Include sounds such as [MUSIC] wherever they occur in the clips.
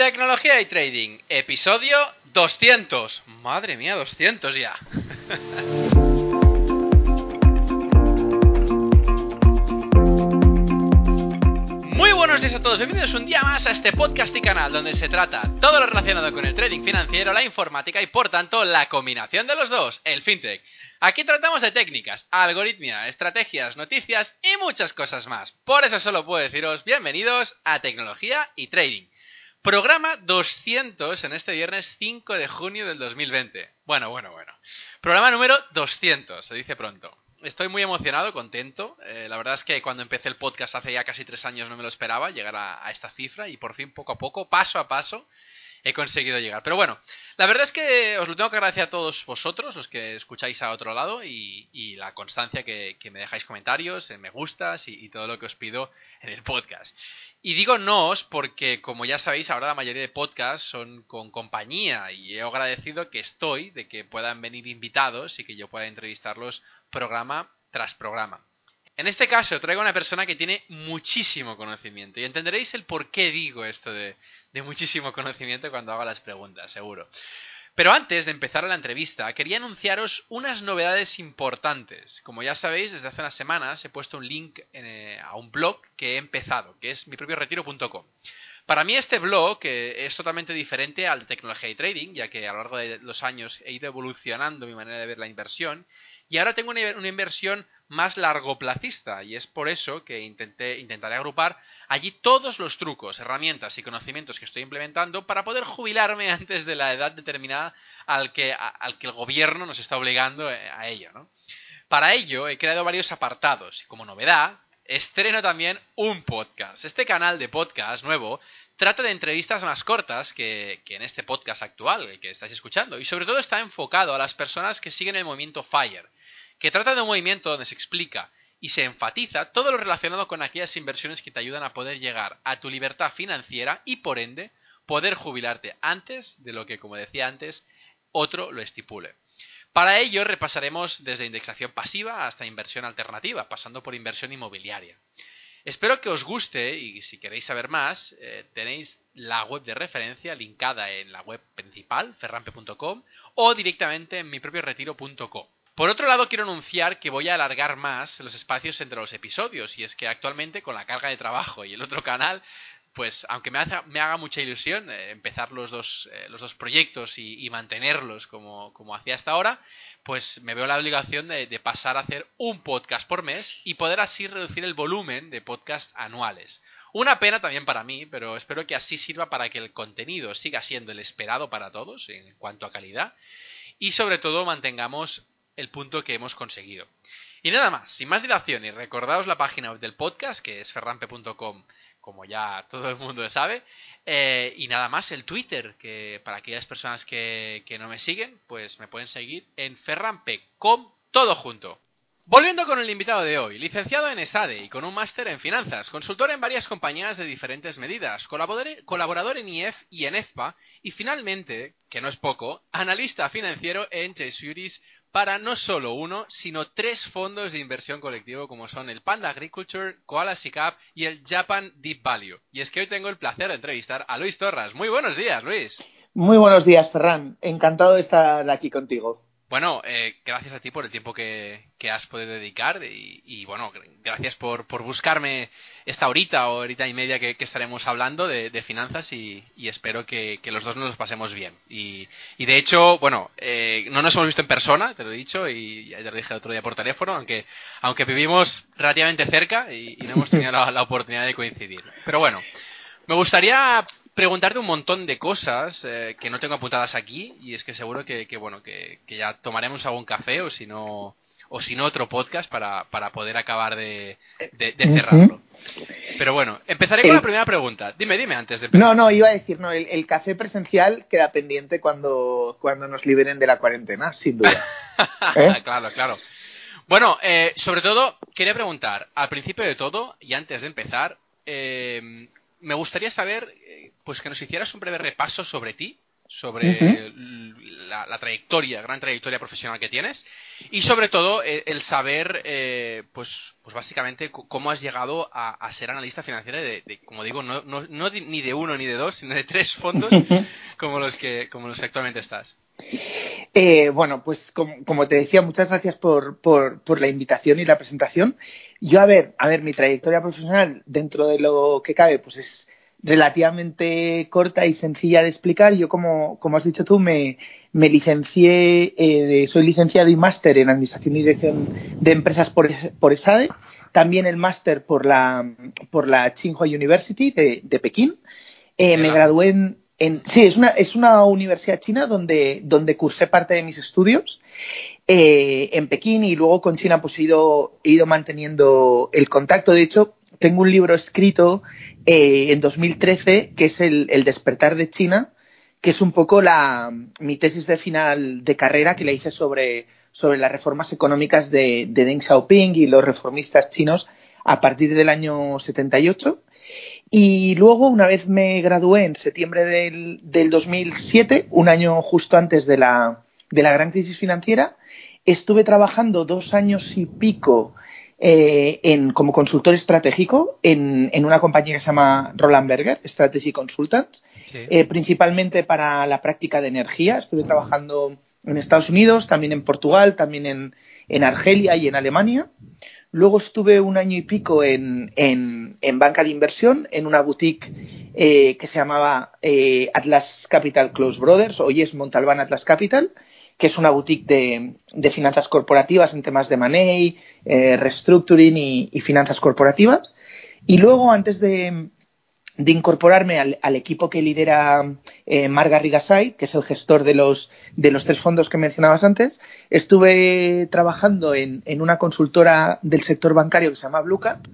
Tecnología y Trading, episodio 200. Madre mía, 200 ya. [LAUGHS] Muy buenos días a todos, bienvenidos un día más a este podcast y canal donde se trata todo lo relacionado con el trading financiero, la informática y por tanto la combinación de los dos, el fintech. Aquí tratamos de técnicas, algoritmia, estrategias, noticias y muchas cosas más. Por eso solo puedo deciros bienvenidos a Tecnología y Trading. Programa 200 en este viernes 5 de junio del 2020. Bueno, bueno, bueno. Programa número 200, se dice pronto. Estoy muy emocionado, contento. Eh, la verdad es que cuando empecé el podcast hace ya casi tres años no me lo esperaba llegar a, esta cifra y por fin poco a poco, paso a paso, he conseguido llegar. Pero bueno, la verdad es que os lo tengo que agradecer a todos vosotros, los que escucháis a otro lado, y, la constancia que, me dejáis comentarios, me gustas y, todo lo que os pido en el podcast. Y digo nos porque, como ya sabéis, ahora la mayoría de podcasts son con compañía y he agradecido que estoy de que puedan venir invitados y que yo pueda entrevistarlos programa tras programa. En este caso traigo a una persona que tiene muchísimo conocimiento y entenderéis el por qué digo esto de, de muchísimo conocimiento cuando haga las preguntas, seguro. Pero antes de empezar la entrevista, quería anunciaros unas novedades importantes. Como ya sabéis, desde hace unas semanas he puesto un link en, eh, a un blog que he empezado, que es mipropioretiro.com. Para mí este blog es totalmente diferente al de tecnología y trading, ya que a lo largo de los años he ido evolucionando mi manera de ver la inversión y ahora tengo una inversión más largoplacista y es por eso que intenté, intentaré agrupar allí todos los trucos, herramientas y conocimientos que estoy implementando para poder jubilarme [LAUGHS] antes de la edad determinada al que, al que el gobierno nos está obligando eh, a ello. ¿no? Para ello he creado varios apartados y como novedad estreno también un podcast. Este canal de podcast nuevo trata de entrevistas más cortas que, que, en este podcast actual, que estáis escuchando, y sobre todo está enfocado a las personas que siguen el movimiento FIRE, que trata de un movimiento donde se explica y se enfatiza todo lo relacionado con aquellas inversiones que te ayudan a poder llegar a tu libertad financiera y por ende poder jubilarte antes de lo que, como decía antes, otro lo estipule. Para ello repasaremos desde indexación pasiva hasta inversión alternativa, pasando por inversión inmobiliaria. Espero que os guste y si queréis saber más, eh, tenéis la web de referencia linkada en la web principal, ferrampe.com, o directamente en mi propio retiro.com. Por otro lado, quiero anunciar que voy a alargar más los espacios entre los episodios, y es que actualmente con la carga de trabajo y el otro canal, pues aunque me, me haga mucha ilusión eh, empezar los dos, eh, los dos proyectos y, mantenerlos como, como, hacía hasta ahora, pues me veo la obligación de, de, pasar a hacer un podcast por mes y poder así reducir el volumen de podcast anuales. Una pena también para mí, pero espero que así sirva para que el contenido siga siendo el esperado para todos en cuanto a calidad y sobre todo mantengamos el punto que hemos conseguido. Y nada más, sin más dilación, y recordaos la página web del podcast, que es ferrampe.com, como ya todo el mundo sabe, eh, y nada más el Twitter, que para aquellas personas que, que no me siguen, pues me pueden seguir en ferrampe.com, todo junto. Volviendo con el invitado de hoy, licenciado en ESADE y con un máster en finanzas, consultor en varias compañías de diferentes medidas, colaborador en IEF y en EFPA y finalmente, que no es poco, analista financiero en Jesuitis para no solo uno, sino tres fondos de inversión colectivo como son el Panda Agriculture, Koala SICAP y el Japan Deep Value. Y es que hoy tengo el placer de entrevistar a Luis Torras. Muy buenos días, Luis. Muy buenos días, Ferran. Encantado de estar aquí contigo. Bueno, eh, gracias a ti por el tiempo que, has podido dedicar y, bueno, gracias por, por, buscarme esta horita o horita y media que, estaremos hablando de, finanzas y, y espero que, los dos nos los pasemos bien. Y, de hecho, bueno, eh, no nos hemos visto en persona, te lo he dicho y ya lo dije el otro día por teléfono, aunque, aunque vivimos relativamente cerca y, no hemos tenido la oportunidad de coincidir. Pero bueno, me gustaría preguntarte un montón de cosas eh, que no tengo apuntadas aquí y es que seguro que, que bueno que, que, ya tomaremos algún café o si no o si no otro podcast para, para poder acabar de, de, de cerrarlo. Uh -huh. Pero bueno, empezaré con el... la primera pregunta. Dime, dime antes de empezar. No, no, iba a decir, no, el, el, café presencial queda pendiente cuando, cuando nos liberen de la cuarentena, sin duda. [LAUGHS] ¿Eh? claro, claro. Bueno, eh, sobre todo, quería preguntar, al principio de todo y antes de empezar, eh, me gustaría saber, pues que nos hicieras un breve repaso sobre ti, sobre la, trayectoria, gran trayectoria profesional que tienes y sobre todo eh, el, saber, eh, pues, pues básicamente cómo has llegado a, ser analista financiero de, como digo, no, no, no, ni de uno ni de dos, sino de tres fondos [LAUGHS] como los que, como los que actualmente estás. Eh, bueno, pues como, te decía, muchas gracias por, por, por, la invitación y la presentación. Yo, a ver, a ver, mi trayectoria profesional dentro de lo que cabe, pues es relativamente corta y sencilla de explicar. Yo, como, como has dicho tú, me, me licencié, eh, soy licenciado y máster en Administración y Dirección de Empresas por, por ESADE, también el máster por la, por la Tsinghua University de, de Pekín. Eh, me gradué en, sí, es una, es una universidad china donde, donde cursé parte de mis estudios eh, en Pekín y luego con China pues he ido, he ido manteniendo el contacto. De hecho, tengo un libro escrito eh, en 2013 que es el, despertar de China, que es un poco la, mi tesis de final de carrera que le hice sobre, sobre las reformas económicas de Deng Xiaoping y los reformistas chinos a partir del año 78. Y luego, una vez me gradué en septiembre del, del 2007, un año justo antes de la, de la gran crisis financiera, estuve trabajando dos años y pico eh, en, como consultor estratégico en, en, una compañía que se llama Roland Berger, Strategy Consultants, eh, principalmente para la práctica de energía. Estuve trabajando en Estados Unidos, también en Portugal, también en, en Argelia y en Alemania. Luego estuve un año y pico en, en, en banca de inversión, en una boutique eh, que se llamaba eh, Atlas Capital Close Brothers, hoy es Montalbán Atlas Capital, que es una boutique de, de finanzas corporativas en temas de money, eh, restructuring y, y, finanzas corporativas. Y luego, antes de, de incorporarme al, equipo que lidera eh, Marga Rigasay, que es el gestor de los, de los tres fondos que mencionabas antes, estuve trabajando en, en una consultora del sector bancario que se llama Bluecap,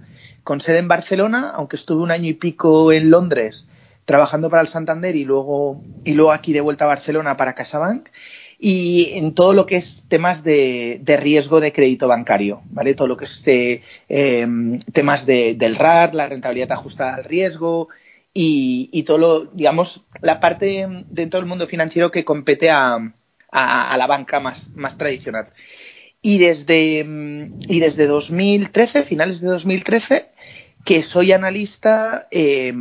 con sede en Barcelona, aunque estuve un año y pico en Londres trabajando para el Santander y luego, y luego aquí de vuelta a Barcelona para CaixaBank y en todo lo que es temas de, de riesgo de crédito bancario, ¿vale? Todo lo que es eh, eh, temas de, del RAR, la rentabilidad ajustada al riesgo y, todo lo, digamos, la parte dentro del mundo financiero que compete a, a, la banca más, más tradicional. Y desde, y desde 2013, finales de 2013, que soy analista eh,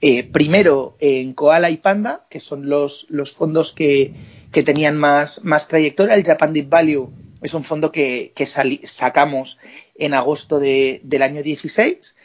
eh, primero en Koala y Panda, que son los, los fondos que, que tenían más, más trayectoria. El Japan Deep Value es un fondo que, que sacamos en agosto de, del año 16.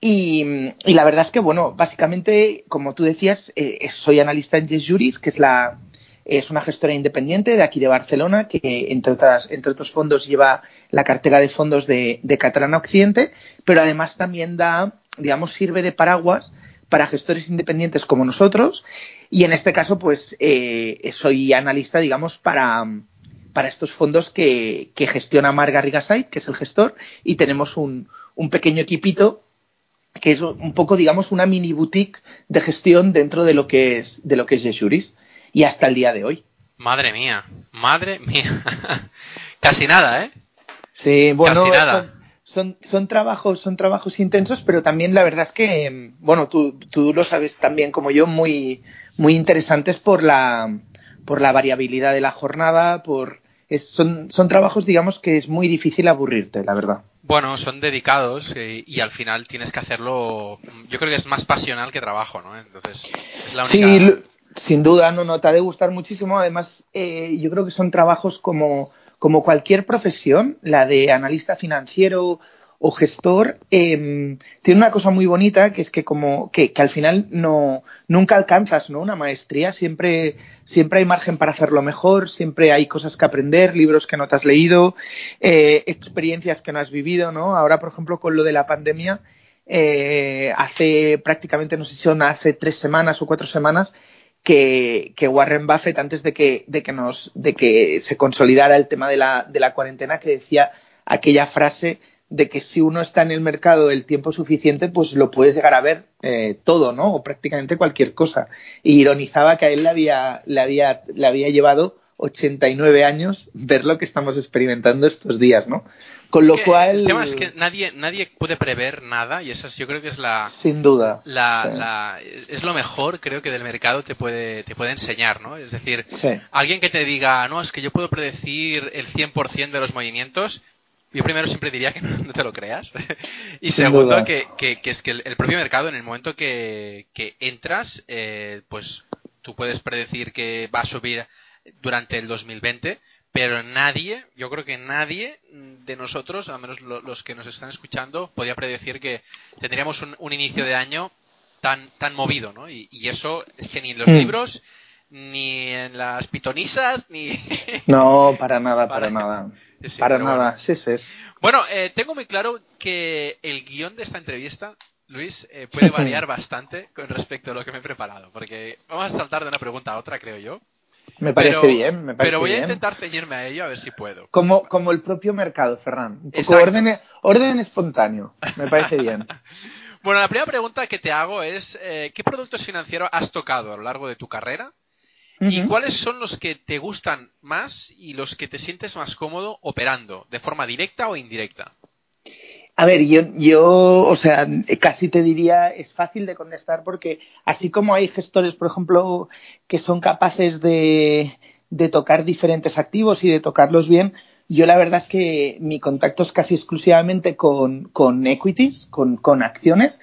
Y, y, la verdad es que, bueno, básicamente, como tú decías, eh, soy analista en Yes Juris, que es la es una gestora independiente de aquí de Barcelona, que entre, otras, entre otros fondos lleva la cartera de fondos de, de Catalana Occidente, pero además también da, digamos, sirve de paraguas para gestores independientes como nosotros y en este caso, pues eh, soy analista, digamos, para, para estos fondos que, que gestiona Marga Rigasite, que es el gestor, y tenemos un, un pequeño equipito que es un poco, digamos, una mini boutique de gestión dentro de lo que es, de lo que es Yesuris, y hasta el día de hoy. Madre mía, madre mía. [LAUGHS] Casi nada, ¿eh? Sí, bueno, Casi nada son, son trabajos, son trabajos intensos, pero también la verdad es que, bueno, tú, tú lo sabes también como yo, muy, muy interesantes por la, por la variabilidad de la jornada, por, es, son, son trabajos, digamos, que es muy difícil aburrirte, la verdad. Bueno, son dedicados eh, y al final tienes que hacerlo. Yo creo que es más pasional que trabajo, ¿no? Entonces, es la única. Sí, sin duda, no, no, te ha de gustar muchísimo. Además, eh, yo creo que son trabajos como como cualquier profesión, la de analista financiero o gestor, eh, tiene una cosa muy bonita que es que como que, que, al final no nunca alcanzas ¿no? una maestría, siempre, siempre hay margen para hacerlo mejor, siempre hay cosas que aprender, libros que no te has leído, eh, experiencias que no has vivido, ¿no? Ahora, por ejemplo, con lo de la pandemia, eh, hace prácticamente, no sé si son hace tres semanas o cuatro semanas, que, que, Warren Buffett, antes de que, de que, nos, de que se consolidara el tema de la, de la cuarentena, que decía aquella frase de que si uno está en el mercado el tiempo suficiente, pues lo puedes llegar a ver eh, todo, ¿no? O prácticamente cualquier cosa. Y ironizaba que a él le había, le había, le había llevado 89 años ver lo que estamos experimentando estos días, ¿no? Con lo cual... El tema es que nadie, nadie puede prever nada y eso yo creo que es la... Sin duda. La, es lo mejor, creo que del mercado te puede, te puede enseñar, ¿no? Es decir, alguien que te diga, no, es que yo puedo predecir el 100% de los movimientos, yo primero siempre diría que [LAUGHS] no, te lo creas. [LAUGHS] y segundo, que, que, es que el, propio mercado, en el momento que, que entras, eh, pues tú puedes predecir que va a subir durante el 2020, pero nadie, yo creo que nadie de nosotros, al menos los que nos están escuchando, podía predecir que tendríamos un, inicio de año tan, tan movido, ¿no? Y, eso es que ni en los hmm. libros, ni en las pitonisas, ni... no, para nada, para, [LAUGHS] nada. Para nada, sí, sí. Bueno, eh, tengo muy claro que el guion de esta entrevista Luis, eh, puede variar [LAUGHS] bastante con respecto a lo que me he preparado, porque vamos a saltar de una pregunta a otra, creo yo. Me parece bien, me parece Pero voy a intentar ceñirme a ello a ver si puedo. Como, como el propio mercado, Ferran. Un poco orden, orden espontáneo. Me parece bien. [LAUGHS] bueno, la primera pregunta que te hago es, eh, ¿qué productos financieros has tocado a lo largo de tu carrera? ¿Y cuáles son los que te gustan más y los que te sientes más cómodo operando, de forma directa o indirecta? A ver, yo, yo, o sea, casi te diría, es fácil de contestar porque así como hay gestores, por ejemplo, que son capaces de, de tocar diferentes activos y de tocarlos bien, yo la verdad es que mi contacto es casi exclusivamente con, con equities, con, con acciones,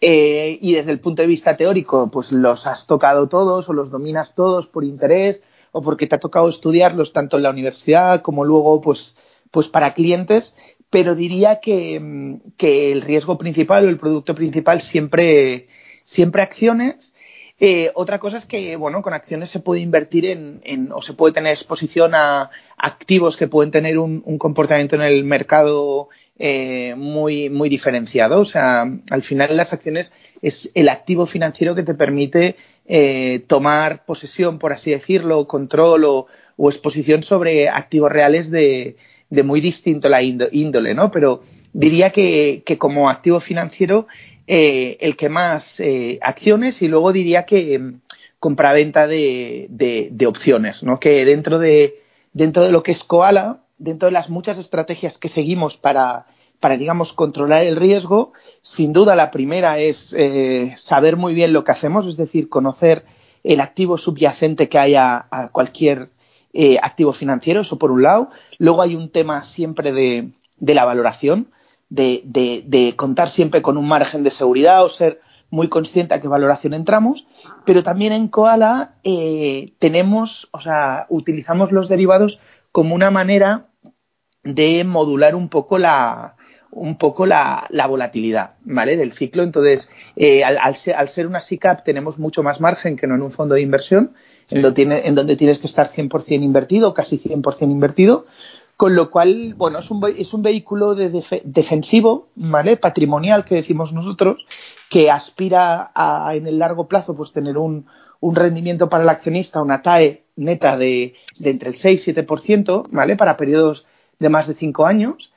eh, y desde el punto de vista teórico, pues los has tocado todos o los dominas todos por interés o porque te ha tocado estudiarlos tanto en la universidad como luego pues, pues para clientes pero diría que, que, el riesgo principal o el producto principal siempre, siempre acciones. Eh, otra cosa es que, bueno, con acciones se puede invertir en, en, o se puede tener exposición a activos que pueden tener un comportamiento en el mercado eh, muy, muy diferenciado. O sea, al final las acciones es el activo financiero que te permite eh, tomar posesión, por así decirlo, control o, o exposición sobre activos reales de, de muy distinto la índole, ¿no? Pero diría que, que como activo financiero eh, el que más acciones y luego diría que mm, compraventa de, de, de, opciones, ¿no? Que dentro de, dentro de lo que es Koala, dentro de las muchas estrategias que seguimos para, para digamos, controlar el riesgo, sin duda la primera es eh, saber muy bien lo que hacemos, es decir, conocer el activo subyacente que haya a cualquier eh, activos financieros, eso por un lado. Luego hay un tema siempre de, de la valoración, de, de, de, contar siempre con un margen de seguridad o ser muy consciente a qué valoración entramos, pero también en Koala eh, tenemos, o sea, utilizamos los derivados como una manera de modular un poco la, un poco la, la volatilidad ¿vale? del ciclo. Entonces, eh, al, al, ser, al, ser, una SICAP tenemos mucho más margen que no en un fondo de inversión en, donde tiene, en donde tienes que estar 100% invertido, casi 100% invertido, con lo cual, bueno, es un, es un vehículo de defensivo, ¿vale? Patrimonial, que decimos nosotros, que aspira a, en el largo plazo, pues tener un, un rendimiento para el accionista, una TAE neta de, de entre el 6 y 7%, ¿vale? Para periodos de más de 5 años.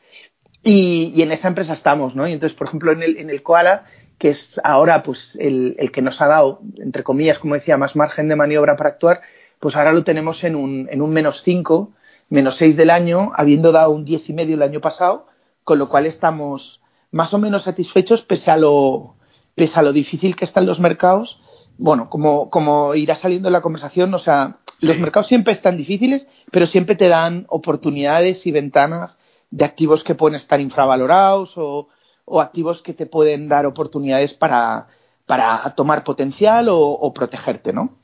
Y, y, en esa empresa estamos, ¿no? Y entonces, por ejemplo, en el, en el Koala que es ahora pues el, el, que nos ha dado, entre comillas, como decía, más margen de maniobra para actuar, pues ahora lo tenemos en un, en un menos 5, menos 6 del año, habiendo dado un 10 y medio el año pasado, con lo cual estamos más o menos satisfechos pese a lo, pese a lo difícil que están los mercados. Bueno, como, como irá saliendo la conversación, o sea, sí. los mercados siempre están difíciles, pero siempre te dan oportunidades y ventanas de activos que pueden estar infravalorados o, o activos que te pueden dar oportunidades para, para tomar potencial o, o protegerte, ¿no?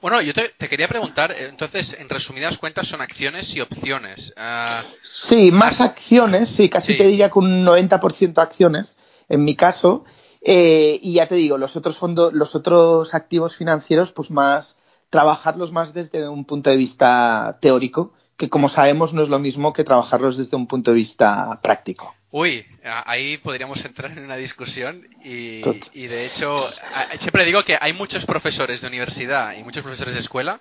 Bueno, yo te, te, quería preguntar, entonces, en resumidas cuentas, son acciones y opciones. Uh, sí, más acciones, sí, casi sí. te diría que un 90% acciones, en mi caso. Eh, y ya te digo, los otros fondos, los otros activos financieros, pues más, trabajarlos más desde un punto de vista teórico, que como sabemos no es lo mismo que trabajarlos desde un punto de vista práctico. Uy, ahí podríamos entrar en una discusión y, y, de hecho siempre digo que hay muchos profesores de universidad y muchos profesores de escuela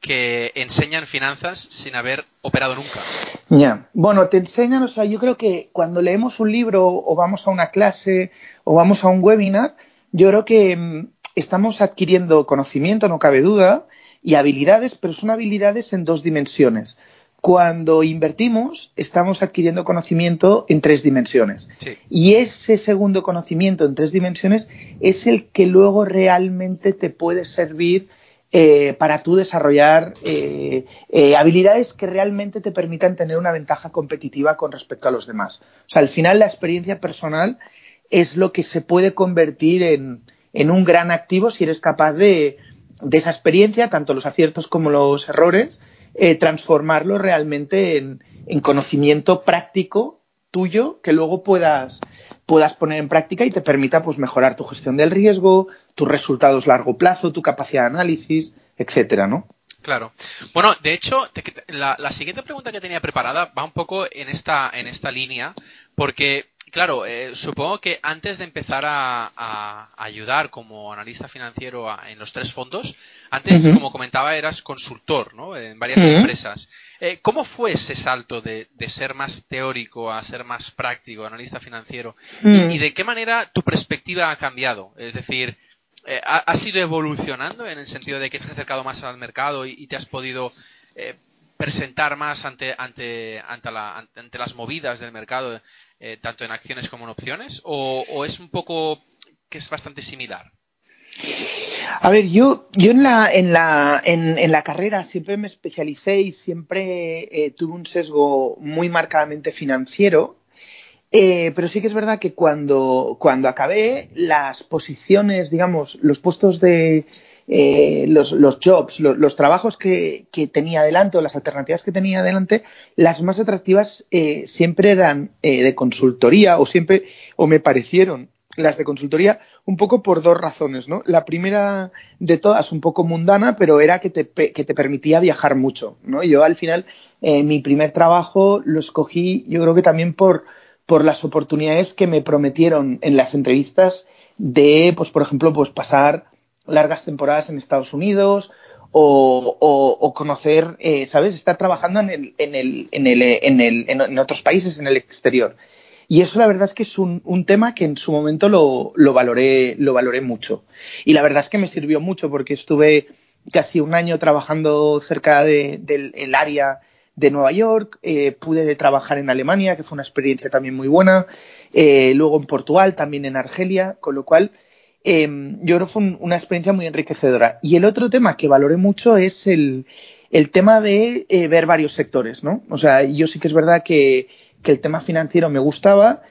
que enseñan finanzas sin haber operado nunca. Ya, yeah. bueno, te enseñan, o sea, yo creo que cuando leemos un libro o vamos a una clase o vamos a un webinar, yo creo que mm, estamos adquiriendo conocimiento, no cabe duda, y habilidades, pero son habilidades en dos dimensiones. Cuando invertimos, estamos adquiriendo conocimiento en tres dimensiones. Y ese segundo conocimiento en tres dimensiones es el que luego realmente te puede servir eh, para tú desarrollar eh, eh, habilidades que realmente te permitan tener una ventaja competitiva con respecto a los demás. O sea, al final la experiencia personal es lo que se puede convertir en, en un gran activo si eres capaz de, de, esa experiencia, tanto los aciertos como los errores, transformarlo realmente en, en conocimiento práctico tuyo que luego puedas puedas poner en práctica y te permita pues mejorar tu gestión del riesgo, tus resultados a largo plazo, tu capacidad de análisis, etcétera, ¿no? Claro. Bueno, de hecho, la, la, siguiente pregunta que tenía preparada va un poco en esta, en esta línea, porque Claro, eh, supongo que antes de empezar a, ayudar como analista financiero en los tres fondos, antes, como comentaba, eras consultor ¿no? en varias empresas. Eh, ¿Cómo fue ese salto de, ser más teórico a ser más práctico, analista financiero? ¿Y, de qué manera tu perspectiva ha cambiado? Es decir, eh, ¿has ido evolucionando en el sentido de que te has acercado más al mercado y, te has podido presentar más ante, ante, ante, ante las movidas del mercado? Eh, tanto en acciones como en opciones? O, es un poco que es bastante similar? A ver, yo, yo en, la, en, la, en, la carrera siempre me especialicé y siempre eh, tuve un sesgo muy marcadamente financiero, eh, pero sí que es verdad que cuando, cuando acabé, las posiciones, digamos, los puestos de, eh, los, los, jobs, los, trabajos que, que, tenía adelante o las alternativas que tenía adelante, las más atractivas eh, siempre eran eh, de consultoría o siempre, o me parecieron las de consultoría un poco por dos razones, ¿no? La primera de todas, un poco mundana, pero era que te, que te permitía viajar mucho, ¿no? Yo al final, mi primer trabajo lo escogí, yo creo que también por, por las oportunidades que me prometieron en las entrevistas de, pues, por ejemplo, pues pasar largas temporadas en Estados Unidos o, conocer, eh, ¿sabes? Estar trabajando en, el, en, el, en, el, en, el, en, otros países, en el exterior. Y eso la verdad es que es un, un tema que en su momento lo, lo, valoré, lo valoré mucho. Y la verdad es que me sirvió mucho porque estuve casi un año trabajando cerca del área de Nueva York, eh, pude trabajar en Alemania, que fue una experiencia también muy buena, eh, luego en Portugal, también en Argelia, con lo cual Em, yo creo que fue una experiencia muy enriquecedora. Y el otro tema que valoré mucho es el, el tema de eh, ver varios sectores, ¿no? O sea, yo sí que es verdad que, que, el tema financiero me gustaba,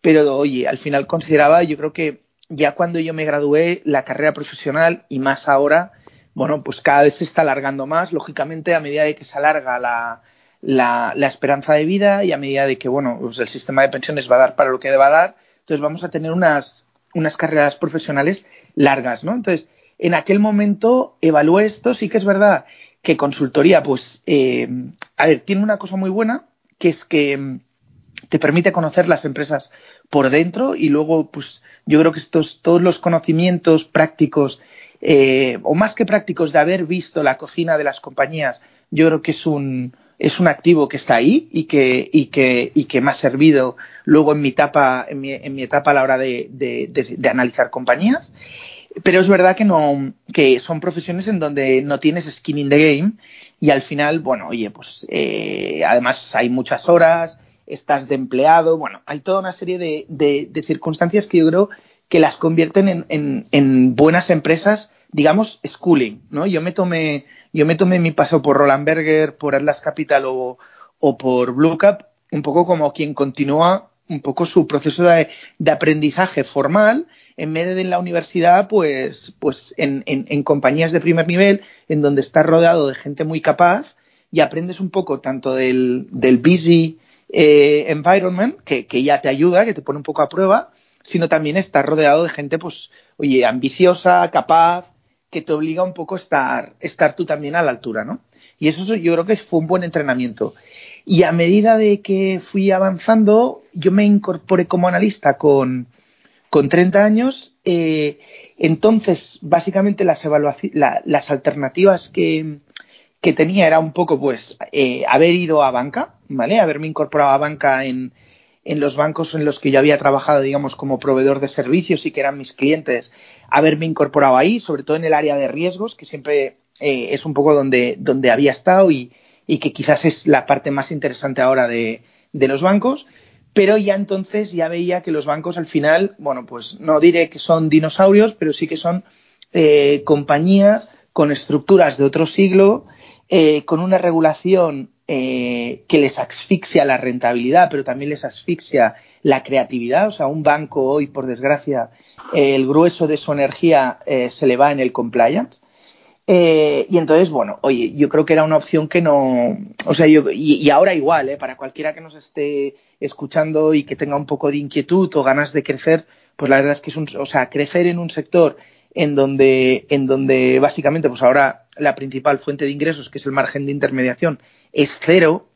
pero oye, al final consideraba, yo creo que ya cuando yo me gradué, la carrera profesional y más ahora, bueno, pues cada vez se está alargando más, lógicamente, a medida de que se alarga la, la, la esperanza de vida y a medida de que, bueno, pues el sistema de pensiones va a dar para lo que deba dar, entonces vamos a tener unas, unas carreras profesionales largas, ¿no? Entonces, en aquel momento evalué esto, sí que es verdad que consultoría, pues, eh, a ver, tiene una cosa muy buena, que es que mm, te permite conocer las empresas por dentro y luego, pues, yo creo que estos, todos los conocimientos prácticos, eh, o más que prácticos de haber visto la cocina de las compañías, yo creo que es un, es un activo que está ahí y que, y que, y que me ha servido luego en mi etapa, en mi, en mi etapa a la hora de, de, de, analizar compañías. Pero es verdad que no, que son profesiones en donde no tienes skin in the game y al final, bueno, oye, pues eh, además hay muchas horas, estás de empleado, bueno, hay toda una serie de, circunstancias que yo creo que las convierten en, en, en buenas empresas digamos, schooling, ¿no? Yo me tomé, yo me tomé mi paso por Roland Berger, por Atlas Capital o, o por Blue Cap, un poco como quien continúa un poco su proceso de, de aprendizaje formal en medio de la universidad, pues, pues en, en, en, compañías de primer nivel, en donde estás rodeado de gente muy capaz y aprendes un poco tanto del, del busy eh, environment, que, que, ya te ayuda, que te pone un poco a prueba, sino también estás rodeado de gente, pues, oye, ambiciosa, capaz, que te obliga un poco a estar, estar tú también a la altura, ¿no? Y eso yo creo que fue un buen entrenamiento. Y a medida de que fui avanzando, yo me incorporé como analista con, con 30 años. Eh, entonces, básicamente las, la, las alternativas que, que, tenía era un poco, pues, eh, haber ido a banca, ¿vale? Haberme incorporado a banca en, en los bancos en los que yo había trabajado, digamos, como proveedor de servicios y que eran mis clientes, haberme incorporado ahí, sobre todo en el área de riesgos, que siempre eh, es un poco donde, donde había estado y, y, que quizás es la parte más interesante ahora de, de los bancos. Pero ya entonces ya veía que los bancos al final, bueno, pues no diré que son dinosaurios, pero sí que son eh, compañías con estructuras de otro siglo, eh, con una regulación eh, que les asfixia la rentabilidad, pero también les asfixia la creatividad. O sea, un banco hoy, por desgracia, eh, el grueso de su energía eh, se le va en el compliance. Y entonces, bueno, oye, yo creo que era una opción que no. O sea, yo, y, y ahora igual, para cualquiera que nos esté escuchando y que tenga un poco de inquietud o ganas de crecer, pues la verdad es que es un. O sea, crecer en un sector en donde, en donde básicamente, pues ahora la principal fuente de ingresos, que es el margen de intermediación, es cero,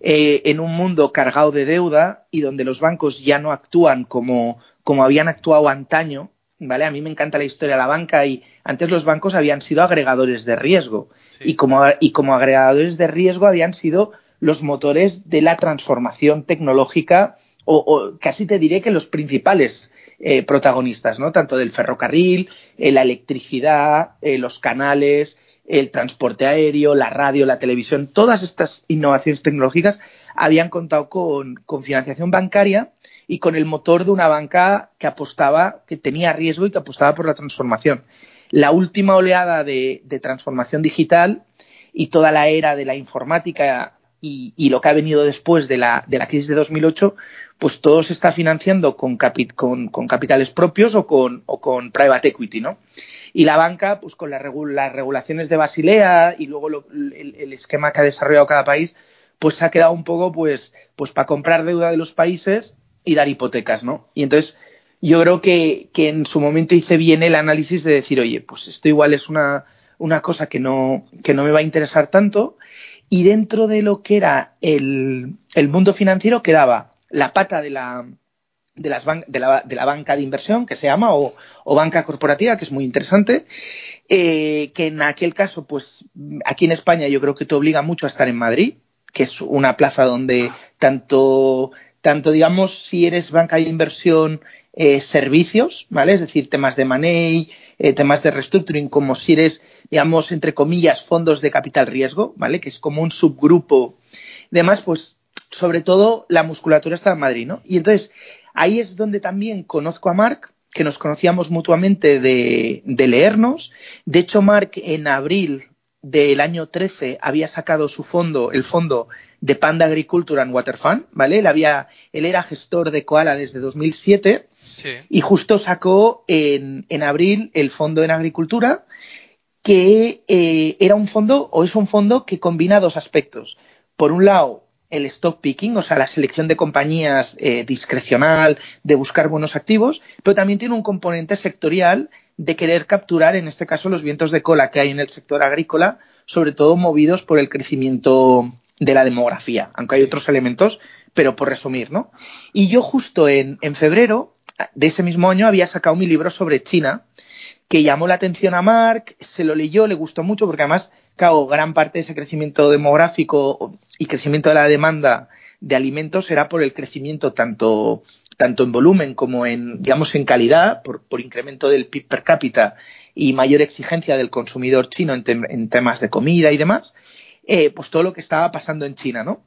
eh, en un mundo cargado de deuda y donde los bancos ya no actúan como, como habían actuado antaño, ¿vale? A mí me encanta la historia de la banca y antes los bancos habían sido agregadores de riesgo sí. y, como, y como agregadores de riesgo habían sido los motores de la transformación tecnológica o, o casi te diré que los principales eh, protagonistas, ¿no? Tanto del ferrocarril, eh, la electricidad, los canales, el transporte aéreo, la radio, la televisión, todas estas innovaciones tecnológicas habían contado con, con, financiación bancaria y con el motor de una banca que apostaba, que tenía riesgo y que apostaba por la transformación. La última oleada de, de transformación digital y toda la era de la informática y, y, lo que ha venido después de la, de la crisis de 2008, pues todo se está financiando con, con, con capitales propios o con, o con private equity, ¿no? Y la banca, pues con la regu las regulaciones de Basilea y luego lo, el, el, esquema que ha desarrollado cada país, pues se ha quedado un poco, pues, pues para comprar deuda de los países y dar hipotecas, ¿no? Y entonces yo creo que, que en su momento hice bien el análisis de decir, oye, pues esto igual es una, una cosa que no, que no me va a interesar tanto. Y dentro de lo que era el, el mundo financiero quedaba la pata de la, de, las de, la, de la banca de inversión, que se llama, o, o banca corporativa, que es muy interesante, eh, que en aquel caso, pues aquí en España yo creo que te obliga mucho a estar en Madrid, que es una plaza donde tanto, tanto digamos, si eres banca de inversión, eh, servicios, ¿vale? Es decir, temas de money, eh, temas de restructuring, como si eres, digamos, entre comillas, fondos de capital riesgo, ¿vale? Que es como un subgrupo. Además, pues, sobre todo, la musculatura está en Madrid, ¿no? Y entonces, ahí es donde también conozco a Marc, que nos conocíamos mutuamente de, de leernos. De hecho, Marc en abril del año 13 había sacado su fondo, el fondo de Panda Agriculture and Water Fund, ¿vale? Él, había, él era gestor de Koala desde 2007 sí. y justo sacó en, en, abril el fondo en agricultura, que eh, era un fondo o es un fondo que combina dos aspectos. Por un lado, el stock picking, o sea, la selección de compañías eh, discrecional, de buscar buenos activos, pero también tiene un componente sectorial de querer capturar, en este caso, los vientos de cola que hay en el sector agrícola, sobre todo movidos por el crecimiento de la demografía, aunque hay otros elementos, pero por resumir, ¿no? Y yo justo en, en febrero de ese mismo año había sacado mi libro sobre China, que llamó la atención a Mark, se lo leyó, le gustó mucho, porque además, claro, gran parte de ese crecimiento demográfico y crecimiento de la demanda de alimentos era por el crecimiento tanto, tanto en volumen como en, digamos, en calidad, por, por incremento del PIB per cápita y mayor exigencia del consumidor chino en, te en temas de comida y demás, eh, pues todo lo que estaba pasando en China, ¿no?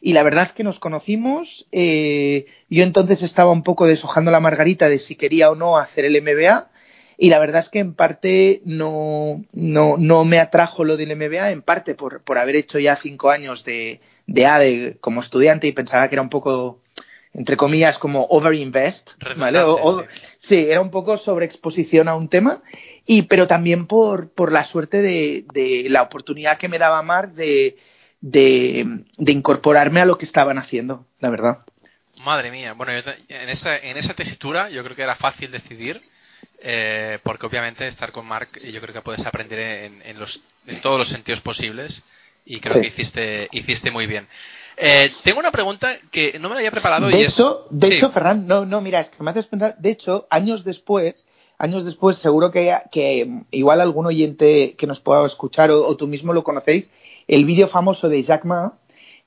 Y la verdad es que nos conocimos, eh, yo entonces estaba un poco deshojando la margarita de si quería o no hacer el MBA, y la verdad es que en parte no, no, no me atrajo lo del MBA, en parte por, por haber hecho ya cinco años de, de ADE como estudiante y pensaba que era un poco, entre comillas, como overinvest, ¿vale? O, o, sí, era un poco sobreexposición a un tema, y, pero también por, por la suerte de, de la oportunidad que me daba Mar de, de, de incorporarme a lo que estaban haciendo, la verdad. Madre mía, bueno, yo en esa, en esa tesitura yo creo que era fácil decidir, eh, porque obviamente estar con Mark yo creo que puedes aprender en, en, los, en todos los sentidos posibles y creo sí. que hiciste, hiciste muy bien. Eh, tengo una pregunta que no me la había preparado. De y hecho, es... de sí. hecho, Ferran, no, no, mira, es que me haces pensar, de hecho, años después, años después, seguro que, que igual algún oyente que nos pueda escuchar o, o tú mismo lo conocéis, el vídeo famoso de Jack Ma,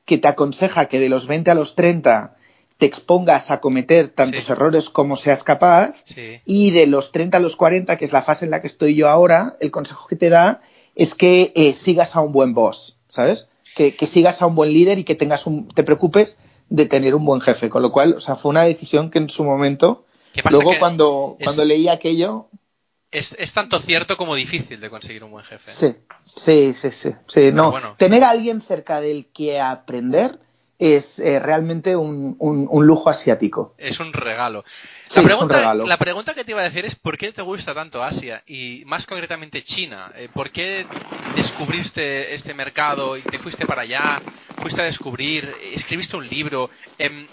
que te aconseja que de los 20 a los 30 te expongas a cometer tantos errores como seas capaz y de los 30 a los 40, que es la fase en la que estoy yo ahora, el consejo que te da es que eh, sigas a un buen boss, ¿sabes? Que, sigas a un buen líder y que tengas un, te preocupes de tener un buen jefe. Con lo cual, o sea, fue una decisión que en su momento, luego cuando, cuando leí aquello... Es, es, tanto cierto como difícil de conseguir un buen jefe. Sí, sí, sí, sí. no, tener a alguien cerca del que aprender es eh, realmente un, un, lujo asiático. Es un regalo. La, pregunta, la pregunta que te iba a decir es ¿por qué te gusta tanto Asia y más concretamente China? Eh, ¿Por qué descubriste este mercado y te fuiste para allá? ¿Fuiste a descubrir? ¿Escribiste un libro? Em,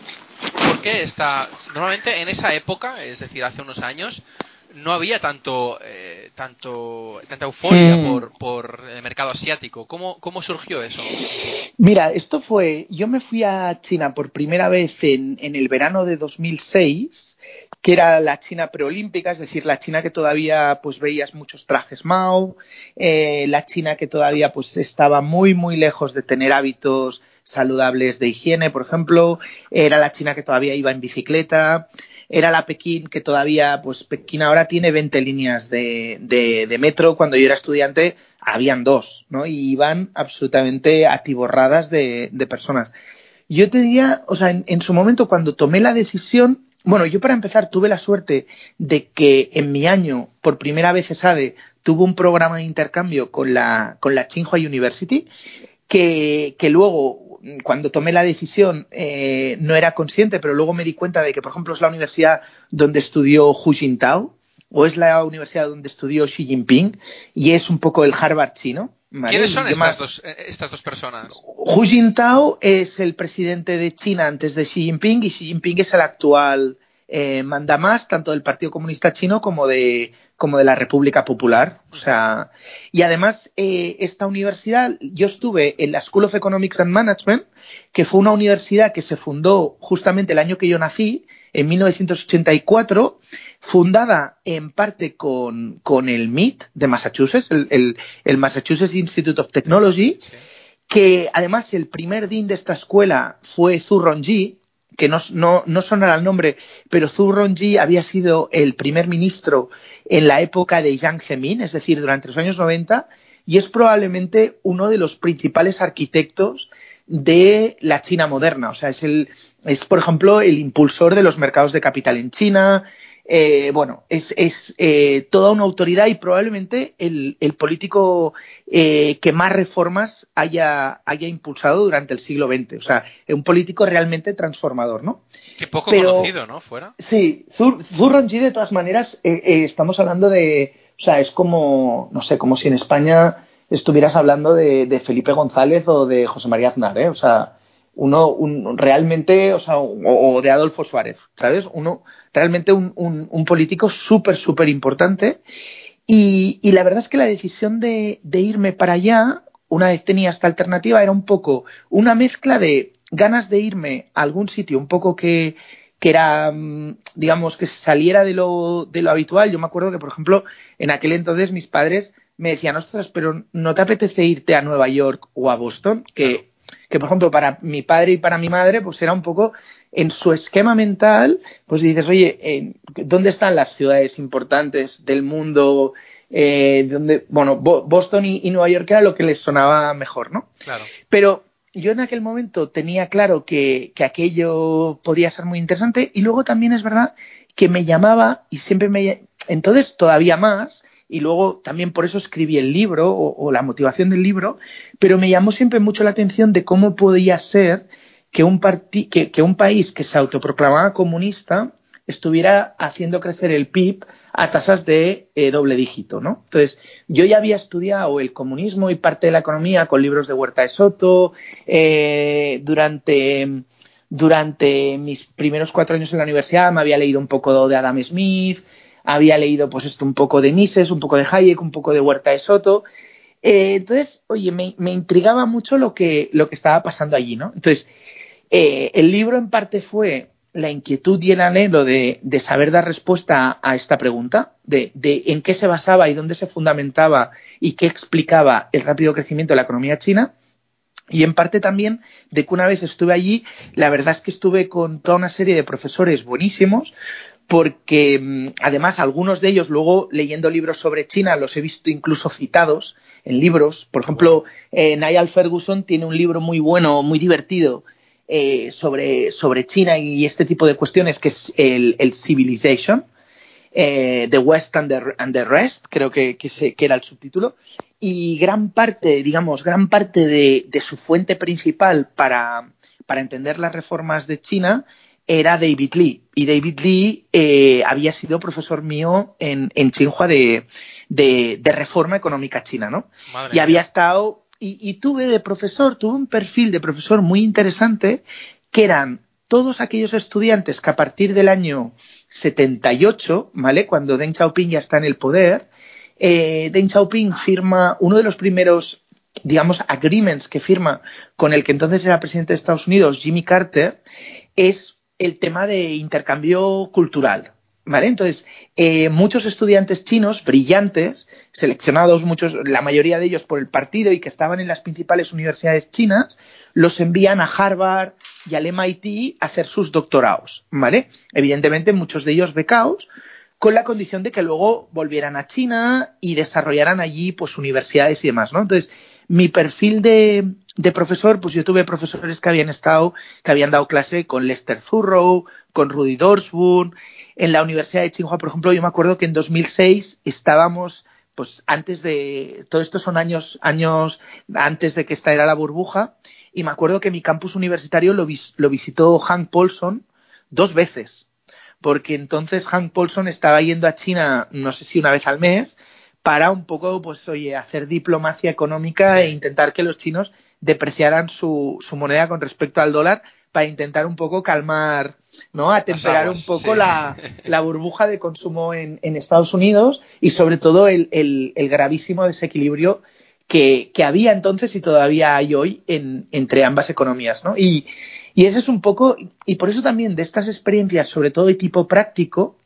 ¿Por qué está...? Normalmente en esa época, es decir, hace unos años, no había tanto, eh, tanto tanta euforia hmm. por, por, el mercado asiático. ¿Cómo, ¿Cómo surgió eso? Mira, esto fue, yo me fui a China por primera vez en, en el verano de 2006 que era la China preolímpica, es decir, la China que todavía pues veías muchos trajes Mao, eh, la China que todavía pues estaba muy muy lejos de tener hábitos saludables de higiene, por ejemplo, era la China que todavía iba en bicicleta, era la Pekín que todavía, pues Pekín ahora tiene 20 líneas de, de, metro, cuando yo era estudiante habían dos, ¿no? Y iban absolutamente atiborradas de, de personas. Yo te diría, o sea, en, su momento cuando tomé la decisión, bueno, yo para empezar tuve la suerte de que en mi año, por primera vez ESADE, tuvo un programa de intercambio con la, con la Tsinghua University, que, que luego cuando tomé la decisión eh, no era consciente, pero luego me di cuenta de que, por ejemplo, es la universidad donde estudió Hu Jintao o es la universidad donde estudió Xi Jinping y es un poco el Harvard chino. ¿Quiénes son estas dos, eh, estas dos, personas? Hu Jintao es el presidente de China antes de Xi Jinping y Xi Jinping es el actual eh, manda más tanto del Partido Comunista Chino como de, como de la República Popular. O sea, y además, eh, esta universidad, yo estuve en la School of Economics and Management, que fue una universidad que se fundó justamente el año que yo nací, en 1984, fundada en parte con, con el MIT de Massachusetts, el, el, Massachusetts Institute of Technology, que además el primer dean de esta escuela fue Zhu Rongji, que no, sonará el nombre, pero Zhu Rongji había sido el primer ministro en la época de Jiang Zemin, es decir, durante los años 90, y es probablemente uno de los principales arquitectos de la China moderna. O sea, es, el, es por ejemplo, el impulsor de los mercados de capital en China, eh, bueno, es, es eh, toda una autoridad y probablemente el, el político eh, que más reformas haya, haya impulsado durante el siglo XX. O sea, un político realmente transformador, ¿no? Qué poco conocido, ¿no? Fuera. Sí, Zurronji, de todas maneras, estamos hablando de. O sea, es como, no sé, como si en España estuvieras hablando de, de Felipe González o de José María Aznar, ¿eh? O sea, uno un, realmente, o sea, o, de Adolfo Suárez, ¿sabes? Uno realmente un, un, político súper, súper importante. Y, y, la verdad es que la decisión de, de, irme para allá, una vez tenía esta alternativa, era un poco una mezcla de ganas de irme a algún sitio un poco que, que era, mm, digamos, que saliera de lo, de lo habitual. Yo me acuerdo que, por ejemplo, en aquel entonces mis padres me decían, ostras, pero ¿no te apetece irte a Nueva York o a Boston? Que que por ejemplo para mi padre y para mi madre pues era un poco en su esquema mental pues dices oye dónde están las ciudades importantes del mundo eh, donde bueno Boston y, Nueva York era lo que les sonaba mejor no claro. Pero yo en aquel momento tenía claro que, que aquello podía ser muy interesante y luego también es verdad que me llamaba y siempre me entonces todavía más y luego también por eso escribí el libro o, la motivación del libro, pero me llamó siempre mucho la atención de cómo podía ser que un, que, un país que se autoproclamaba comunista estuviera haciendo crecer el PIB a tasas de eh, doble dígito, ¿no? Entonces, yo ya había estudiado el comunismo y parte de la economía con libros de Huerta de Soto eh, durante durante mis primeros cuatro años en la universidad me había leído un poco de Adam Smith, había leído pues esto un poco de Mises, un poco de Hayek, un poco de Huerta de Soto. Eh, entonces, oye, me, intrigaba mucho lo que, lo que estaba pasando allí, ¿no? Entonces, eh, el libro en parte fue la inquietud y el anhelo de, saber dar respuesta a, esta pregunta, de, de, en qué se basaba y dónde se fundamentaba y qué explicaba el rápido crecimiento de la economía china. y en parte también de que una vez estuve allí, la verdad es que estuve con toda una serie de profesores buenísimos, porque mm, además algunos de ellos luego leyendo libros sobre China los he visto incluso citados en libros. Por ejemplo, eh, Niall Ferguson tiene un libro muy bueno, muy divertido eh, sobre, sobre China y este tipo de cuestiones que es el, Civilization. Eh, the West and the, and the Rest, creo que, que, era el subtítulo, y gran parte, digamos, gran parte de, de su fuente principal para, para, entender las reformas de China era David Lee. Y David Lee eh, había sido profesor mío en, en Tsinghua de, de, de, reforma económica china, ¿no? Madre y había estado, y, y tuve de profesor, tuve un perfil de profesor muy interesante que eran todos aquellos estudiantes que a partir del año 78, ¿vale? Cuando Deng Xiaoping ya está en el poder, eh, Deng Xiaoping firma uno de los primeros, digamos, agreements que firma con el que entonces era presidente de Estados Unidos, Jimmy Carter, es el tema de intercambio cultural. ¿Vale? Entonces, eh, muchos estudiantes chinos brillantes, seleccionados muchos, la mayoría de ellos por el partido y que estaban en las principales universidades chinas, los envían a Harvard y al MIT a hacer sus doctorados, ¿vale? Evidentemente, muchos de ellos becados, con la condición de que luego volvieran a China y desarrollaran allí, pues, universidades y demás, ¿no? Entonces, mi perfil de, de profesor, pues yo tuve profesores que habían estado, que habían dado clase con Lester Zurrow, con Rudy Dorsburn. En la Universidad de Tsinghua, por ejemplo, yo me acuerdo que en 2006 estábamos, pues antes de, todo esto son años, años antes de que esta era la burbuja, y me acuerdo que mi campus universitario lo, vis, lo visitó Hank Paulson dos veces, porque entonces Hank Paulson estaba yendo a China, no sé si una vez al mes, para un poco, pues oye, hacer diplomacia económica e intentar que los chinos depreciaran su, su moneda con respecto al dólar para intentar un poco calmar, ¿no? Atemperar un poco sí. la, [LAUGHS] la, burbuja de consumo en, en, Estados Unidos y sobre todo el, el, el gravísimo desequilibrio que, que, había entonces y todavía hay hoy en, entre ambas economías, ¿no? Y, y ese es un poco, y por eso también de estas experiencias, sobre todo de tipo práctico,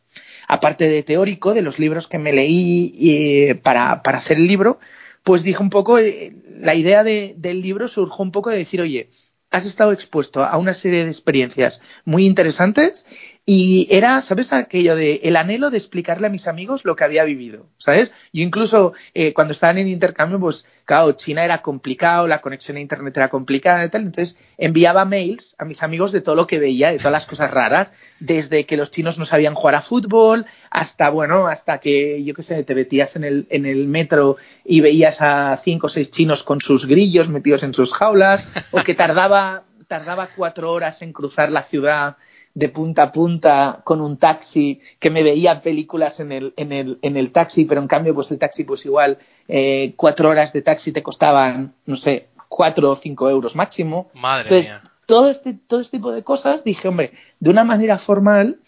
aparte de teórico, de los libros que me leí eh, para, para hacer el libro, pues dije un poco, eh, la idea de, del libro surgió un poco de decir, oye, has estado expuesto a una serie de experiencias muy interesantes y era, ¿sabes? Aquello de el anhelo de explicarle a mis amigos lo que había vivido, ¿sabes? Yo incluso eh, cuando estaban en intercambio, pues claro, China era complicado, la conexión a internet era complicada y tal, entonces enviaba mails a mis amigos de todo lo que veía, de todas las cosas raras, desde que los chinos no sabían jugar a fútbol, hasta, bueno, hasta que, yo qué sé, te metías en el, en el metro y veías a cinco o seis chinos con sus grillos metidos en sus jaulas, o que tardaba, tardaba cuatro horas en cruzar la ciudad de punta a punta con un taxi, que me veía películas en el, en el, en el taxi, pero en cambio, pues el taxi, pues igual, eh, cuatro horas de taxi te costaban, no sé, cuatro o cinco euros máximo. Madre Entonces, mía. todo este, todo este tipo de cosas, dije, hombre, de una manera formal,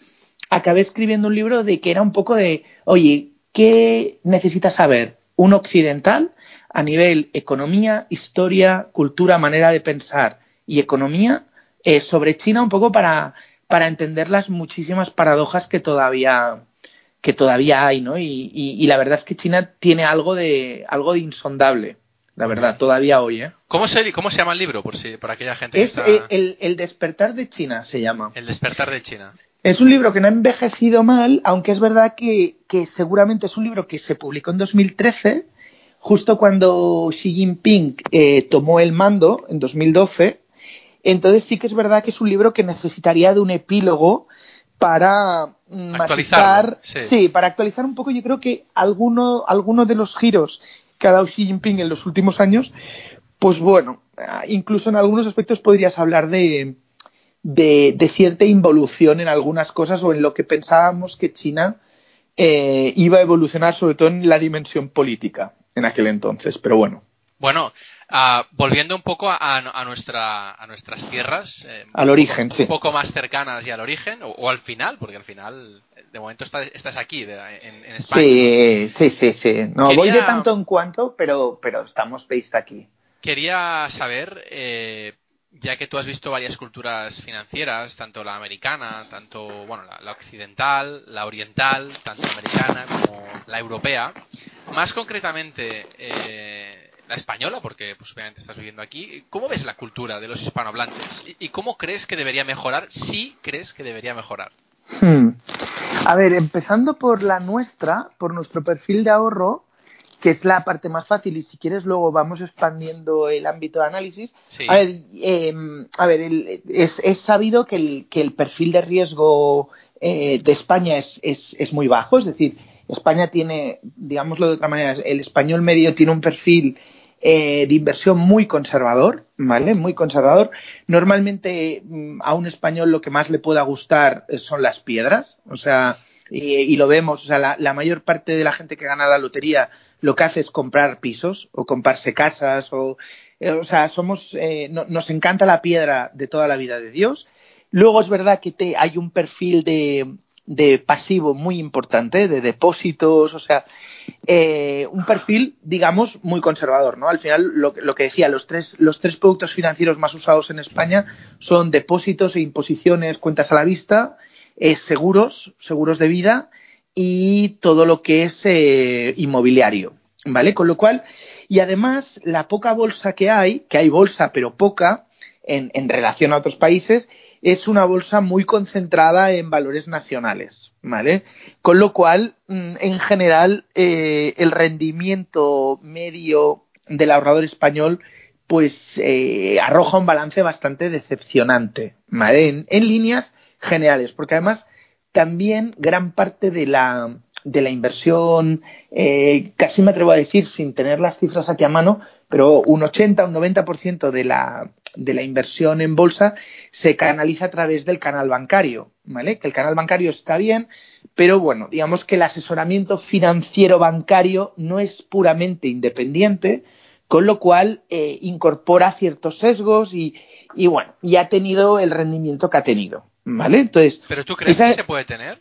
acabé escribiendo un libro de que era un poco de, oye, ¿qué necesita saber un occidental a nivel economía, historia, cultura, manera de pensar y economía eh, sobre China un poco para para entender las muchísimas paradojas que todavía que todavía hay, ¿no? Y, y, y, la verdad es que China tiene algo de algo de insondable, la verdad, todavía hoy, ¿eh? ¿Cómo se, cómo se llama el libro, por si, para aquella gente es que está... el, el, despertar de China se llama. El despertar de China. Es un libro que no ha envejecido mal, aunque es verdad que, que seguramente es un libro que se publicó en 2013, justo cuando Xi Jinping eh, tomó el mando, en 2012, entonces sí que es verdad que es un libro que necesitaría de un epílogo para matizar, sí. sí. para actualizar un poco. Yo creo que alguno, alguno de los giros que ha dado Xi Jinping en los últimos años, pues bueno, incluso en algunos aspectos podrías hablar de, de, de cierta involución en algunas cosas o en lo que pensábamos que China eh, iba a evolucionar, sobre todo en la dimensión política en aquel entonces. Pero bueno. Bueno, Uh, volviendo un poco a, a, nuestra, a nuestras tierras, eh, al origen, un sí. poco más cercanas y al origen, o, o, al final, porque al final, de momento estás, estás aquí, de, en, en, España. Sí, sí, sí, sí. No Quería... voy de tanto en cuanto, pero, pero estamos based aquí. Quería saber, eh, ya que tú has visto varias culturas financieras, tanto la americana, tanto, bueno, la, la occidental, la oriental, tanto americana como la europea, más concretamente, eh, la española, porque pues, obviamente estás viviendo aquí. ¿Cómo ves la cultura de los hispanohablantes? ¿Y, cómo crees que debería mejorar? Si crees que debería mejorar. Hmm. A ver, empezando por la nuestra, por nuestro perfil de ahorro, que es la parte más fácil y si quieres luego vamos expandiendo el ámbito de análisis. A ver, em, a ver es, es, sabido que el, que el perfil de riesgo eh, de España es, es, es, muy bajo, es decir, España tiene, digámoslo de otra manera, el español medio tiene un perfil eh, de inversión muy conservador, ¿vale? Muy conservador. Normalmente mm, a un español lo que más le pueda gustar eh, son las piedras, o sea, y, lo vemos, o sea, la, mayor parte de la gente que gana la lotería lo que hace es comprar pisos o comprarse casas o, eh, o sea, somos, nos encanta la piedra de toda la vida de Dios. Luego es verdad que hay un perfil de, de pasivo muy importante, de depósitos, o sea, eh, un perfil, digamos, muy conservador, ¿no? Al final, lo, lo, que decía, los tres, los tres productos financieros más usados en España son depósitos e imposiciones, cuentas a la vista, eh, seguros, seguros de vida y todo lo que es eh, inmobiliario, ¿vale? Con lo cual, y además, la poca bolsa que hay, que hay bolsa pero poca en, en relación a otros países, es una bolsa muy concentrada en valores nacionales, ¿vale? Con lo cual, mm, en general, eh, el rendimiento medio del ahorrador español pues eh, arroja un balance bastante decepcionante, ¿vale? En, líneas generales, porque además también gran parte de la, de la inversión, eh, casi me atrevo a decir, sin tener las cifras aquí a mano, pero un 80, un 90% de la, de la inversión en bolsa se canaliza a través del canal bancario, ¿vale? Que el canal bancario está bien, pero bueno, digamos que el asesoramiento financiero bancario no es puramente independiente, con lo cual eh, incorpora ciertos sesgos y, y, bueno, y ha tenido el rendimiento que ha tenido, ¿vale? Entonces, ¿Pero tú crees que se puede tener?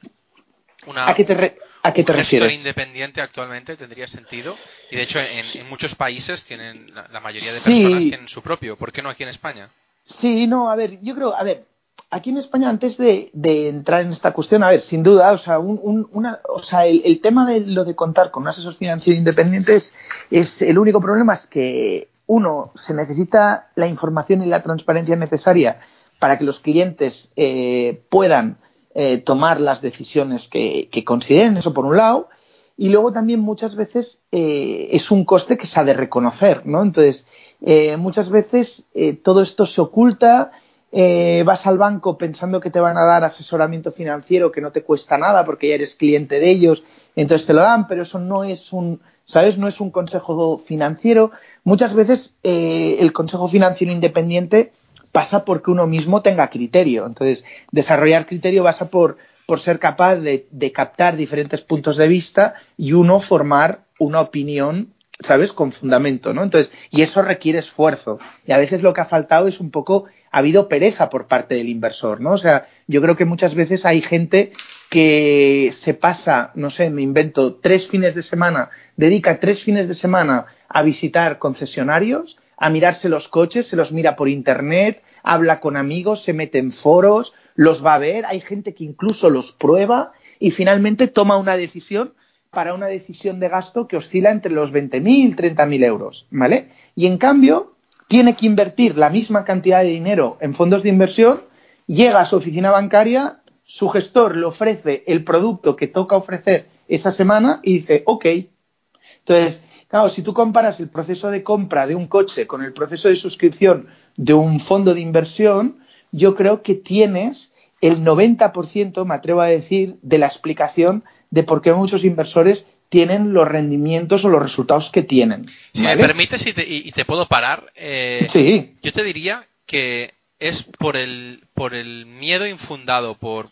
Una, ¿A qué te, a qué te un refieres? independiente actualmente tendría sentido y de hecho en, muchos países tienen la, mayoría de personas tienen su propio. ¿Por qué no aquí en España? Sí, no, a ver, yo creo, a ver, aquí en España, antes de, entrar en esta cuestión, a ver, sin duda, o sea, un, una, o sea el, tema de lo de contar con un asesor financiero independiente es, es, el único problema es que, uno, se necesita la información y la transparencia necesaria para que los clientes eh, puedan eh, tomar las decisiones que, consideren, eso por un lado, y luego también muchas veces eh, es un coste que se ha de reconocer, ¿no? Entonces, eh, muchas veces todo esto se oculta, vas al banco pensando que te van a dar asesoramiento financiero que no te cuesta nada porque ya eres cliente de ellos, entonces te lo dan, pero eso no es un, ¿sabes? No es un consejo financiero. Muchas veces el consejo financiero independiente pasa porque uno mismo tenga criterio. Entonces, desarrollar criterio pasa por, por ser capaz de, captar diferentes puntos de vista y uno formar una opinión ¿sabes? Con fundamento, ¿no? Entonces, y eso requiere esfuerzo. Y a veces lo que ha faltado es un poco, ha habido pereza por parte del inversor, ¿no? O sea, yo creo que muchas veces hay gente que se pasa, no sé, me invento, tres fines de semana, dedica tres fines de semana a visitar concesionarios, a mirarse los coches, se los mira por internet, habla con amigos, se mete en foros, los va a ver, hay gente que incluso los prueba y finalmente toma una decisión para una decisión de gasto que oscila entre los 20.000 y 30.000 euros, ¿vale? Y en cambio, tiene que invertir la misma cantidad de dinero en fondos de inversión, llega a su oficina bancaria, su gestor le ofrece el producto que toca ofrecer esa semana y dice, ok. Entonces, claro, si tú comparas el proceso de compra de un coche con el proceso de suscripción de un fondo de inversión, yo creo que tienes el 90%, me atrevo a decir, de la explicación de por qué muchos inversores tienen los rendimientos o los resultados que tienen. Si me permites y te, y te puedo parar, eh, sí. yo te diría que es por el, por el miedo infundado por